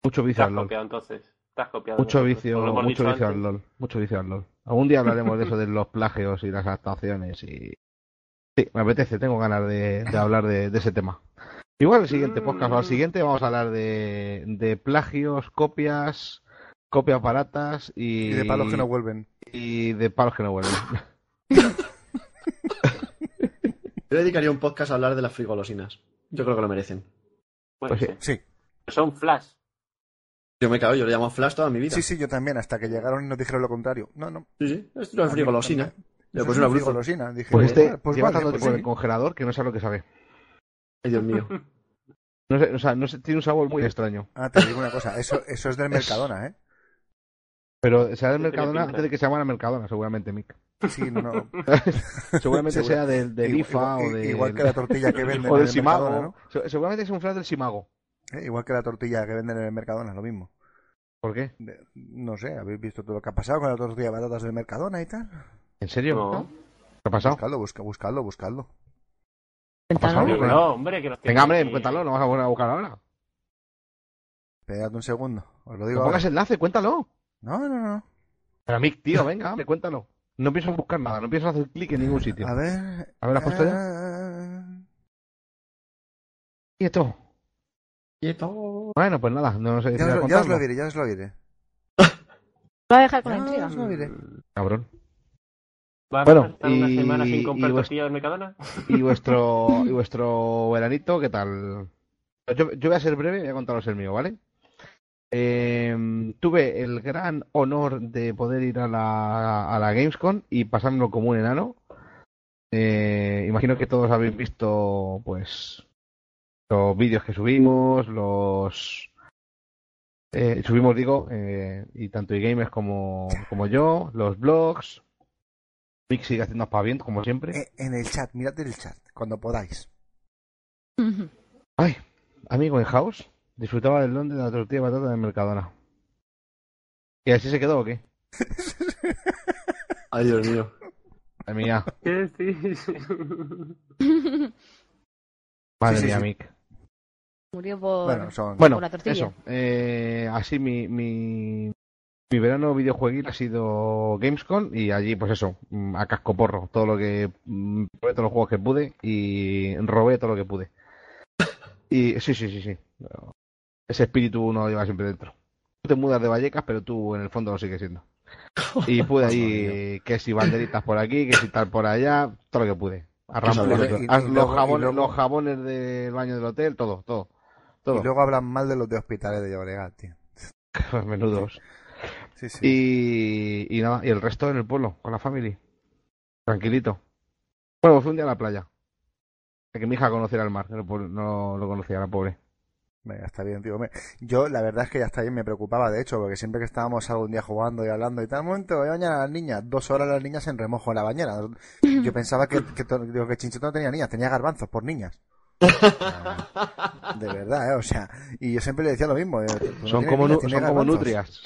Mucho vicio al LOL. copiado entonces. Te has copiado. Mucho vicio, mucho vicio al. LOL. Mucho vicio al LOL. Algún día hablaremos de eso de los plagios y las adaptaciones y. Sí, me apetece, tengo ganas de, de hablar de, de ese tema. Igual el siguiente podcast o al siguiente vamos a hablar de, de plagios, copias, copias baratas y, Y de palos que no vuelven. y de palos que no vuelven. *laughs* Yo dedicaría un podcast a hablar de las frigolosinas. Yo creo que lo merecen. Puede Pues sí. ser. Sí, Son flash. Yo me cago, yo le llamo Flash toda mi vida. sí, sí, yo también, hasta que llegaron y nos dijeron lo contrario. No, no. Sí, sí, Esto es una frigolosina. Le Eso pues es una frigolosina. Dije, Pues este "Ah, pues lleva vale, tanto pues tiempo en sí". el congelador que no sabe lo que sabe. Ay, Dios mío. No sé, o sea, no sé, tiene un sabor muy extraño. Ah, te digo una cosa, eso, eso es del Mercadona, ¿eh? Pero será del Mercadona antes de que se llamara Mercadona, seguramente, Mick. Sí, no, no. *laughs* Seguramente sea del, del IFA igual- o del... Igual que la tortilla que *laughs* venden o en del el Simago. Mercadona, ¿no? Se- Seguramente es un flash del Simago. Eh, Igual que la tortilla que venden en el Mercadona, lo mismo. ¿Por qué? De- no sé, ¿habéis visto todo lo que ha pasado con la tortilla de patatas del Mercadona y tal? ¿En serio? No. ¿Qué ha pasado? Buscadlo, busca, buscadlo, buscadlo. Pero no, hombre, que Venga, hombre, cuéntalo, no vas a poner a buscar ahora. Esperad un segundo, os lo digo pongas ahora. enlace, cuéntalo. No, no, no. Pero Mick, tío, *laughs* venga, hombre, cuéntalo. No pienso buscar nada, no pienso hacer clic en ningún sitio. A ver... A ver, ¿lo has puesto ya? ¿Y esto? Quieto. Bueno, pues nada, no sé Ya, a os, lo- ya os contarlo. lo diré, ya os lo diré. Lo voy a dejar con la Ya intriga. os lo diré. Cabrón. ¿Vas Bueno, a estar una y- semana sin comprar tortillas Mercadona? ¿Y vuestro, *laughs* y vuestro veranito qué tal? Yo, yo voy a ser breve y voy a contaros el mío, ¿vale? Eh, tuve el gran honor de poder ir a la, a la Gamescom y pasármelo como un enano. Eh, imagino que todos habéis visto, pues, los vídeos que subimos, los... eh, subimos, digo, eh, y tanto gamers como, como yo, los blogs. Mick sigue haciendo aspavientos, como siempre. Eh, en el chat, mirad el chat, cuando podáis. Ay, amigo en House, disfrutaba del Londres de la tortilla de patata del Mercadona. ¿Y así se quedó o qué? *laughs* Ay, Dios mío. Madre mía, *laughs* ¿Qué decís? *laughs* madre Sí, sí, mía, sí. Mick. Murió por, Bueno, son... Bueno, por la tortilla. eso. eh, así mi, mi, mi verano videojueguil ha sido Gamescom y allí, pues eso, mm, a cascoporro. Todo lo que. mm, Probé todos los juegos que pude y robé todo lo que pude. Y sí, sí, sí, sí. Ese espíritu uno lo lleva siempre dentro. Tú te mudas de Vallecas, pero tú en el fondo lo sigues siendo. *laughs* Y pude ahí, que si banderitas por aquí, que si tal por allá, todo lo que pude. Arrampar, los, jabones, los jabones del baño del hotel, todo, todo. todo. Y luego hablan mal de los de hospitales de Llobregat, tío. *laughs* Menudos. *laughs* Sí, sí. Y, y nada, y el resto en el pueblo, con la familia. Tranquilito. Bueno, fue un día a la playa. Que mi hija conociera el mar, no lo conocía, la pobre. Venga, está bien, tío. Yo, la verdad es que ya está bien, me preocupaba, de hecho, porque siempre que estábamos algún día jugando y hablando y tal, momento, voy a bañar a las niñas, dos horas las niñas en remojo en la bañera. Yo pensaba que, que, digo, que Chinchito no tenía niñas, tenía garbanzos por niñas. De verdad, ¿eh? O sea, y yo siempre le decía lo mismo. eh, no son como, niñas, son como nutrias.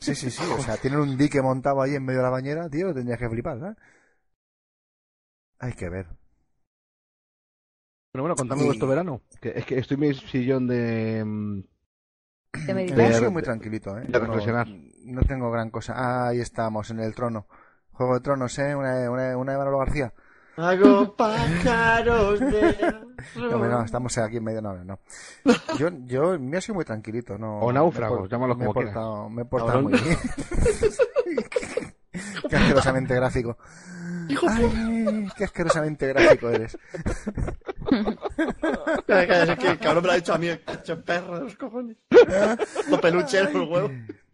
Sí, sí, sí, o sea, *laughs* tienen un dique montado ahí en medio de la bañera, tío, tendrías que flipar, ¿sabes? Hay que ver. Pero bueno, contame Y- vuestro verano. Que es que estoy en mi sillón de. mm, De Yo meditar. he sido de- muy tranquilito, ¿eh? de Yo no- reflexionar. No, tengo gran cosa. Ah, ahí estamos, en el trono. Juego de Tronos, ¿eh? Una, una, una de Manolo García. Hago pájaros de... *laughs* No, no, estamos aquí en medio. No, no. Yo, yo, me he sido muy tranquilito, ¿no? O náufragos, me he por- llámalos me he como quieras. portado, Me he portado muy bien. *laughs* *laughs* qué asquerosamente gráfico. Ay, qué asquerosamente gráfico eres. *laughs* Es que el cabrón me lo ha dicho a mí, el cacho perro de los cojones. Los peluches, los huevos.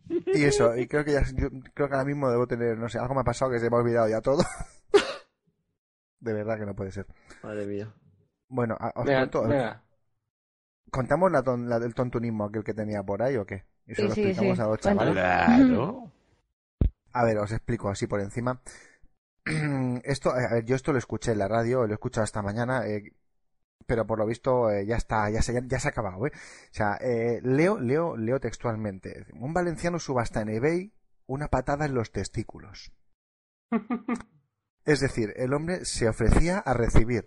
Y eso, y creo que ya, yo creo que ahora mismo debo tener, no sé, algo me ha pasado que se me ha olvidado ya todo. *laughs* De verdad que no puede ser. Madre mía. Bueno, a- os Venga, cuento, venga. ¿contamos la, ton- la del tontunismo aquel que tenía por ahí o qué? Y se Sí, lo sí, explicamos sí, a los chavales. Claro. *laughs* A ver, os explico así por encima. *clears throat* Esto, eh, yo esto lo escuché en la radio, lo he escuchado esta mañana, eh, pero por lo visto eh, ya está, ya se, ya, ya se ha acabado, ¿eh? O sea, leo, leo, leo textualmente. Un valenciano subasta en eBay una patada en los testículos. *laughs* Es decir, el hombre se ofrecía a recibir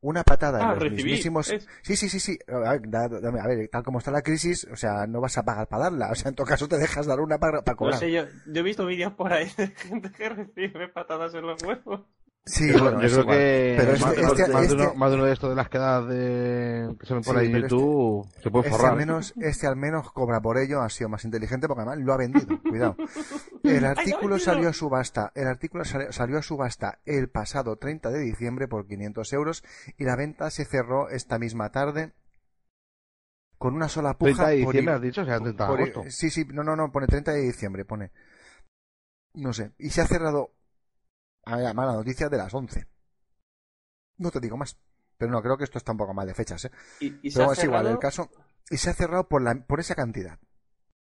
una patada en Ah, los recibir, mismísimos. es- Sí, sí, sí, sí. A ver, da- dame- a ver, tal como está la crisis, o sea, no vas a pagar para darla. O sea, en todo caso te dejas dar una para, para No cobrar. sé, yo, yo he visto vídeos por ahí de gente que recibe patadas en los huevos. Sí, bueno, yo creo igual. que Pero más, este- este- de uno, más de uno de estos de las quedadas de, que se ven por Sí, ahí en YouTube se puede Este forrar. al menos, este al menos cobra por ello, ha sido más inteligente porque además lo ha vendido. *laughs* Cuidado. El artículo vendido! salió a subasta, el artículo salió, salió a subasta el pasado 30 de diciembre por 500 euros y la venta se cerró esta misma tarde con una sola 30 puja. de por diciembre has dicho, o sea, 30 de por i- agosto. sí, sí, no, no, no, pone 30 de diciembre, pone. No sé. Y se ha cerrado, además la noticia de las 11. No te digo más. Pero no, creo que esto está un poco mal de fechas, ¿eh? Y, y se Pero es igual, el caso. Y se ha cerrado por, la, por esa cantidad.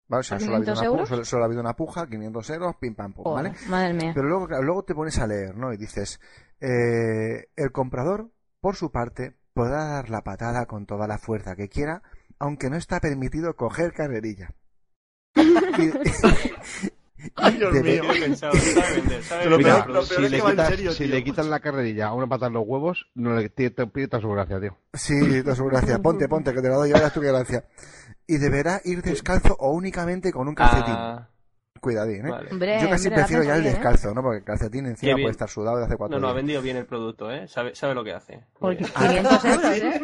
¿Vale? O sea, ¿Por solo ha, habido 500 una, pu- euros? solo, solo ha habido una puja, 500 euros, pim pam pum, Madre mía. Pero luego, claro, luego te pones a leer, ¿no? Y dices, eh, el comprador, por su parte, podrá dar la patada con toda la fuerza que quiera, aunque no está permitido coger carrerilla. *laughs* Y- Ay, Dios mío. *laughs* Si le quitas la carrerilla a una pata en los huevos, no le pide su gracia, tío. Sí, da su gracia. Ponte, ponte, que te la doy ahora que gracia. Y deberá ir descalzo o únicamente con un calcetín. Ah, Cuidadín, ¿eh? vale. Hombre, Yo casi hombre, prefiero ya el ¿eh? descalzo, ¿no? Porque el calcetín encima puede estar sudado de hace cuatro No, no, ha días. vendido bien el producto, ¿eh? Sabe, sabe lo que hace. Muy Por bien. 500 euros, *laughs* ¿eh?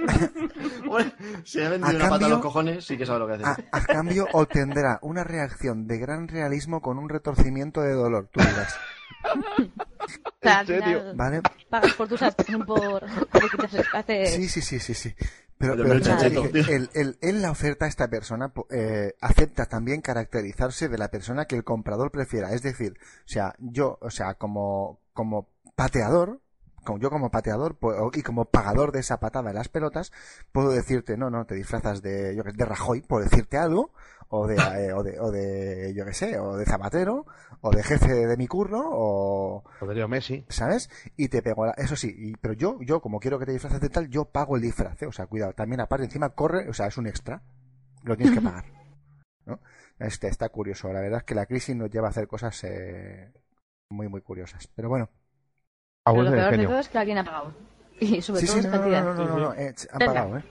*laughs* Bueno, si ha vendido A una pata a cambio- los cojones, sí que sabe lo que hace. A, a cambio obtendrá una reacción de gran realismo con un retorcimiento de dolor, tú dirás. Al serio? ¿Vale? pagas por tus por, por que te hace... Sí, sí, sí, sí, sí. Pero, Pero el el- el- en la oferta esta persona eh, acepta también caracterizarse de la persona que el comprador prefiera. Es decir, o sea, yo, o sea, como, como pateador, yo como pateador puedo- y como pagador de esa patada en las pelotas, puedo decirte, no, no, te disfrazas de, yo que sé, de Rajoy, por decirte algo, o de, *laughs* eh, o de, o de, yo que sé, o de Zapatero, o de jefe de mi curro, o, Podría Messi. ¿sabes? Y te pego la... Eso sí, y- pero yo, yo como quiero que te disfraces de tal, yo pago el disfraz, ¿eh? o sea, cuidado, también aparte encima corre, o sea, es un extra, lo tienes que *laughs* pagar, ¿no? Este, está curioso, la verdad es que la crisis nos lleva a hacer cosas eh, muy, muy curiosas, pero bueno. Pero Abuelo lo peor de todo es que alguien ha pagado. *laughs* Y sobre Sí, todo sí, no, no, cantidad. no, no, no, no, eh, han Venga. pagado, ¿eh?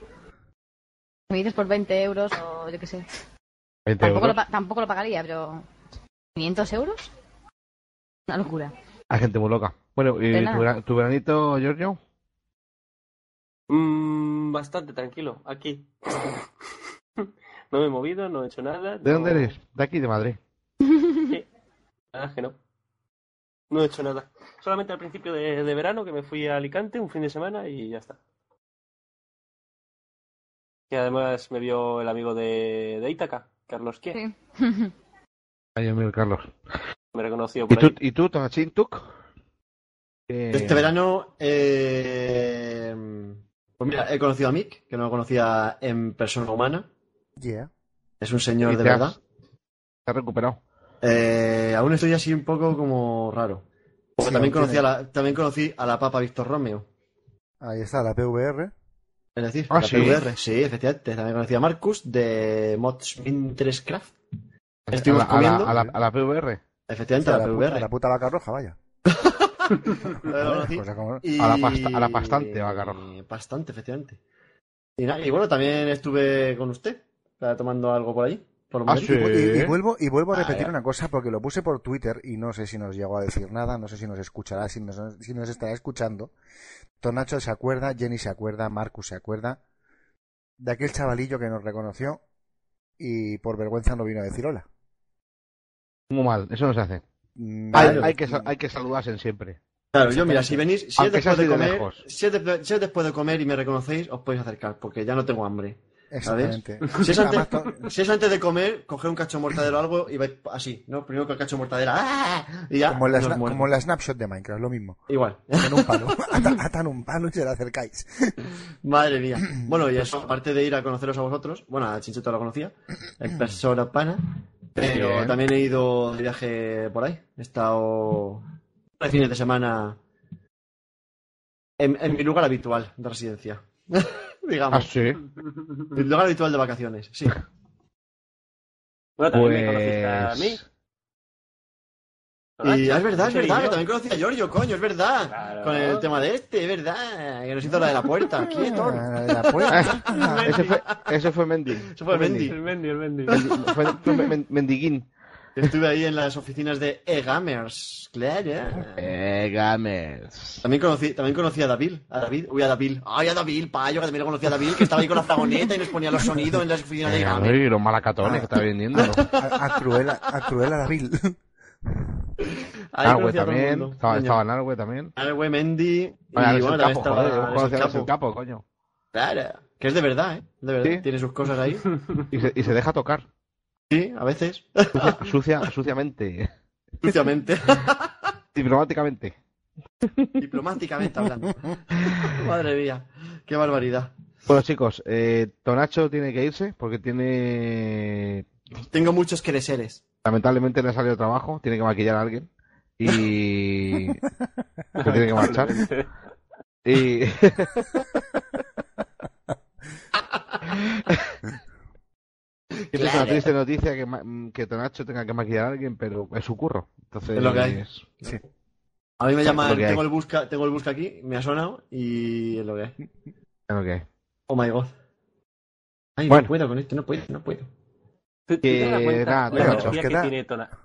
Me dices por 20 euros o yo qué sé. 20 Tampoco lo, tampoco lo pagaría, pero. ¿500 euros? Una locura. Hay gente muy loca. Bueno, ¿y tu, tu veranito, Giorgio? Mm, bastante tranquilo, aquí. *laughs* no me he movido, no he hecho nada. ¿De dónde no- eres? De aquí, de Madrid. Ah, que no. No he hecho nada. Solamente al principio de, de verano que me fui a Alicante un fin de semana y ya está. Y además me vio el amigo de, de Ítaca, Carlos Kie. Sí. *laughs* Ay, amigo Carlos. Me reconoció ¿Y por tú, ahí. ¿y tú Tonachín Tuk? Eh, Este verano, eh, pues mira, he conocido a Mick, que no lo conocía en persona humana. Yeah. Es un y señor de has- verdad. Te has recuperado. Eh, aún estoy así un poco como raro. Porque Sí, también, conocí a la, también conocí a la Papa Víctor Romeo. Ahí está, la PVR. Es decir, Ah, la ¿sí? PVR. Sí, efectivamente. También conocí a Marcus de Mods Craft. A Estuvimos la, a, la, comiendo. a, la, a la PVR. Efectivamente, a, a la la puta, a PVR. la puta vaca roja, vaya. *laughs* Y- A la pasta- a la pastante vaca roja. Bastante, efectivamente. Y, nada, y bueno, también estuve con usted, estaba tomando algo por ahí. Por Ah, sí. Y, y- y vuelvo, y vuelvo a Ah, repetir una cosa porque lo puse por Twitter y no sé si nos llegó a decir nada, no sé si nos escuchará, si nos, si nos estará escuchando. Tonacho se acuerda, Jenny se acuerda, Marcus se acuerda de aquel chavalillo que nos reconoció y por vergüenza no vino a decir hola. Muy mal, eso no se hace. Mm, Hay, que, hay que saludarse siempre. Claro, yo mira, si venís, si es después de comer, lejos. si es, de- si es después de comer y me reconocéis, os podéis acercar, porque ya no tengo hambre. Exactamente. Si es, antes, to- si es antes de comer, coger un cacho de mortadera o algo y vais así, ¿no? Primero con el cacho de mortadera, ¡ah! y ya, como, la, como la snapshot de Minecraft, lo mismo. Igual. En un palo. *laughs* Atan, atan un palo y se le acercáis. Madre mía. *clears throat* Bueno, y eso, aparte de ir a conoceros a vosotros, bueno, a Chincheto lo conocía, en *clears throat* persona pana, pero Bien. también he ido de viaje por ahí. He estado de fines de semana en, en mi lugar habitual de residencia. *laughs* Ah, Digamos. sí. Mi lugar habitual de vacaciones, sí. Bueno, también me conociste a mí. Pues. Y es verdad, es Ese verdad, que también conocí a Giorgio, coño, es verdad. Claro. Con el tema de este, es verdad. Que nos hizo la de la puerta. *laughs* Quieto. Ah, la puerta. *laughs* ese fue, ese fue Mendy. Eso fue Mendy. El Mendy, el Mendy. Mendy- Fue, fue Men- Estuve ahí en las oficinas de E-Gamers, claro. Eh, Gamers. También conocí, también conocí a David, a David, uy, a David, ay, a David, payo, que también lo conocí a David, que estaba ahí con la fragoneta y nos ponía los sonidos en las oficinas de Eh, Gamers. ay, los malacatones que está vendiendo. A, a Cruella, a Cruella David. Arwe conocí a todo el también. Estaba, estaba en Arwe también. Arwe, Mendy, y Oye, bueno, también estaba el capo. capo, coño. Claro, que es de verdad, ¿eh? De verdad, Sí. tiene sus cosas ahí. *laughs* Y se, y se deja tocar. Sí, a veces, Sucia, sucia- suciamente. suciamente, *laughs* Diplomáticamente. diplomáticamente hablando. Madre mía, qué barbaridad. Bueno, chicos, eh, Tonacho tiene que irse porque tiene. Tengo muchos quereseres. Lamentablemente le ha salido trabajo, tiene que maquillar a alguien. Y. *laughs* se tiene que marchar. Y. *laughs* *laughs* Esta es una triste noticia que, ma- que Tonacho tenga que maquillar a alguien, pero es su curro. Entonces, Es lo que hay. Sí. A mí me hay. tengo el busca, tengo el busca aquí, me ha sonado y es lo que hay. es lo que hay. Oh my god. Ay, Bueno. no puedo con esto, no puedo, no puedo. ¿Tú, tú das Que cuenta nada, la Tonacho, energía que que da- tiene Tonacho?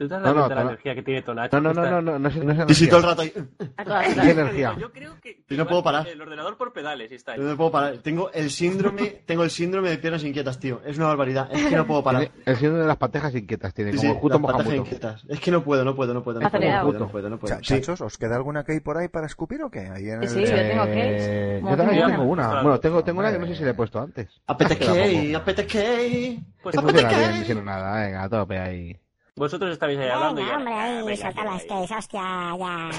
¿Tú te das No, no, cuenta de la energía que tiene Tonacho? No, no, no, Está- no, no, no es, no es Y si energía. todo el rato todas ¿Qué energía? Yo creo que. Y no puedo parar. El ordenador por pedales está ahí. no me puedo parar. Tengo el síndrome, *laughs* tengo el síndrome de piernas inquietas, tío. Es una barbaridad, es que no puedo parar. El síndrome de las patejas inquietas, tiene Sí, como sí, las Mohamuto. inquietas. Es que no puedo, no puedo, no puedo. No puedo, no puedo, no puedo, no puedo. Cha- Sí. Chachos, ¿os queda alguna que hay por ahí para escupir o qué? Ahí en el... Sí, yo tengo Eh, cakes. Yo también tengo una. Bueno, tengo, tengo una que no sé si le he puesto antes. Apetece, apetece. Pues Que que- bien diciendo nada, venga, a tope ahí. Vosotros estabais ahí hablando y Venga, ya. hombre, Ah, ahí, venga, solta las que hostia, ya.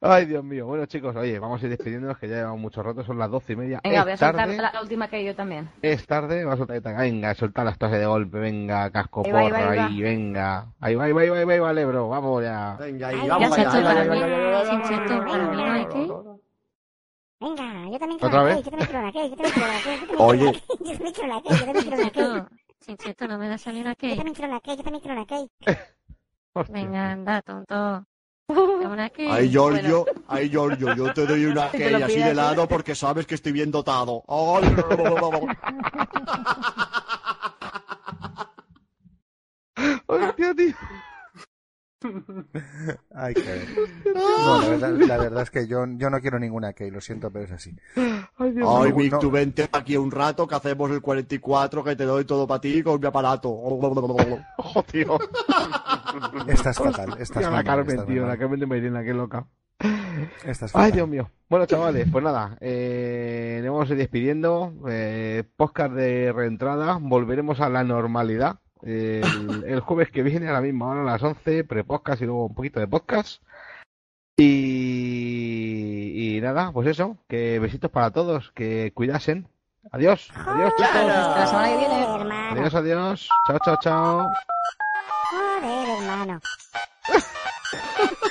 Ay, Dios mío. Bueno, chicos, oye, vamos a ir despidiéndonos que ya llevamos mucho rato, son las doce y media. Venga, es voy a soltar tarde, la, última que yo también. es tarde, vamos a soltar, venga, soltar las tasas de golpe, venga, casco Ahí va, ahí va, porro ahí va. ahí, venga. Ahí va, ahí va, ahí va, ahí va, ahí va, Lebro, vamos ya. Venga, ahí, ya vamos se Venga, yo también quiero ¿Otra una vez? cake, yo también quiero una cake, yo también quiero una cake, yo también Oye. quiero una cake, yo también quiero una cake, yo también quiero cake. Chincheto, Chincheto, no me das a mí una Yo también quiero una cake, yo también quiero cake. *laughs* Hostia. Venga, anda, tonto. Una cake. Ay, Giorgio, ay, Giorgio, yo te doy una *laughs* lo así de lado porque sabes que estoy bien dotado. Ay, *laughs* Hostia, tío. *laughs* Ay, qué... No, la verdad, la verdad es que yo, yo no quiero ninguna que lo siento, pero es así. Ay, Dios Ay. Vic, no. tú vente aquí un rato que hacemos el 44 que te doy todo para ti con mi aparato. *laughs* Ojo, tío. Estás fatal, estás Tío, la Carmen, estás tío, la Carmen de Mairena, qué loca. Estás Ay, fatal. Dios mío. Bueno, chavales, pues nada, eh, nos vamos a ir despidiendo. Eh, podcast de reentrada, volveremos a la normalidad. El, el jueves que viene a la misma hora, a las 11, pre-podcast y luego un poquito de podcast. Y, y nada, pues eso, que besitos para todos, que cuidasen. Adiós, adiós chicos. Hasta la semana que viene. Joder, hermano. Adiós, adiós. Chao, chao, chao. Joder, hermano. *laughs*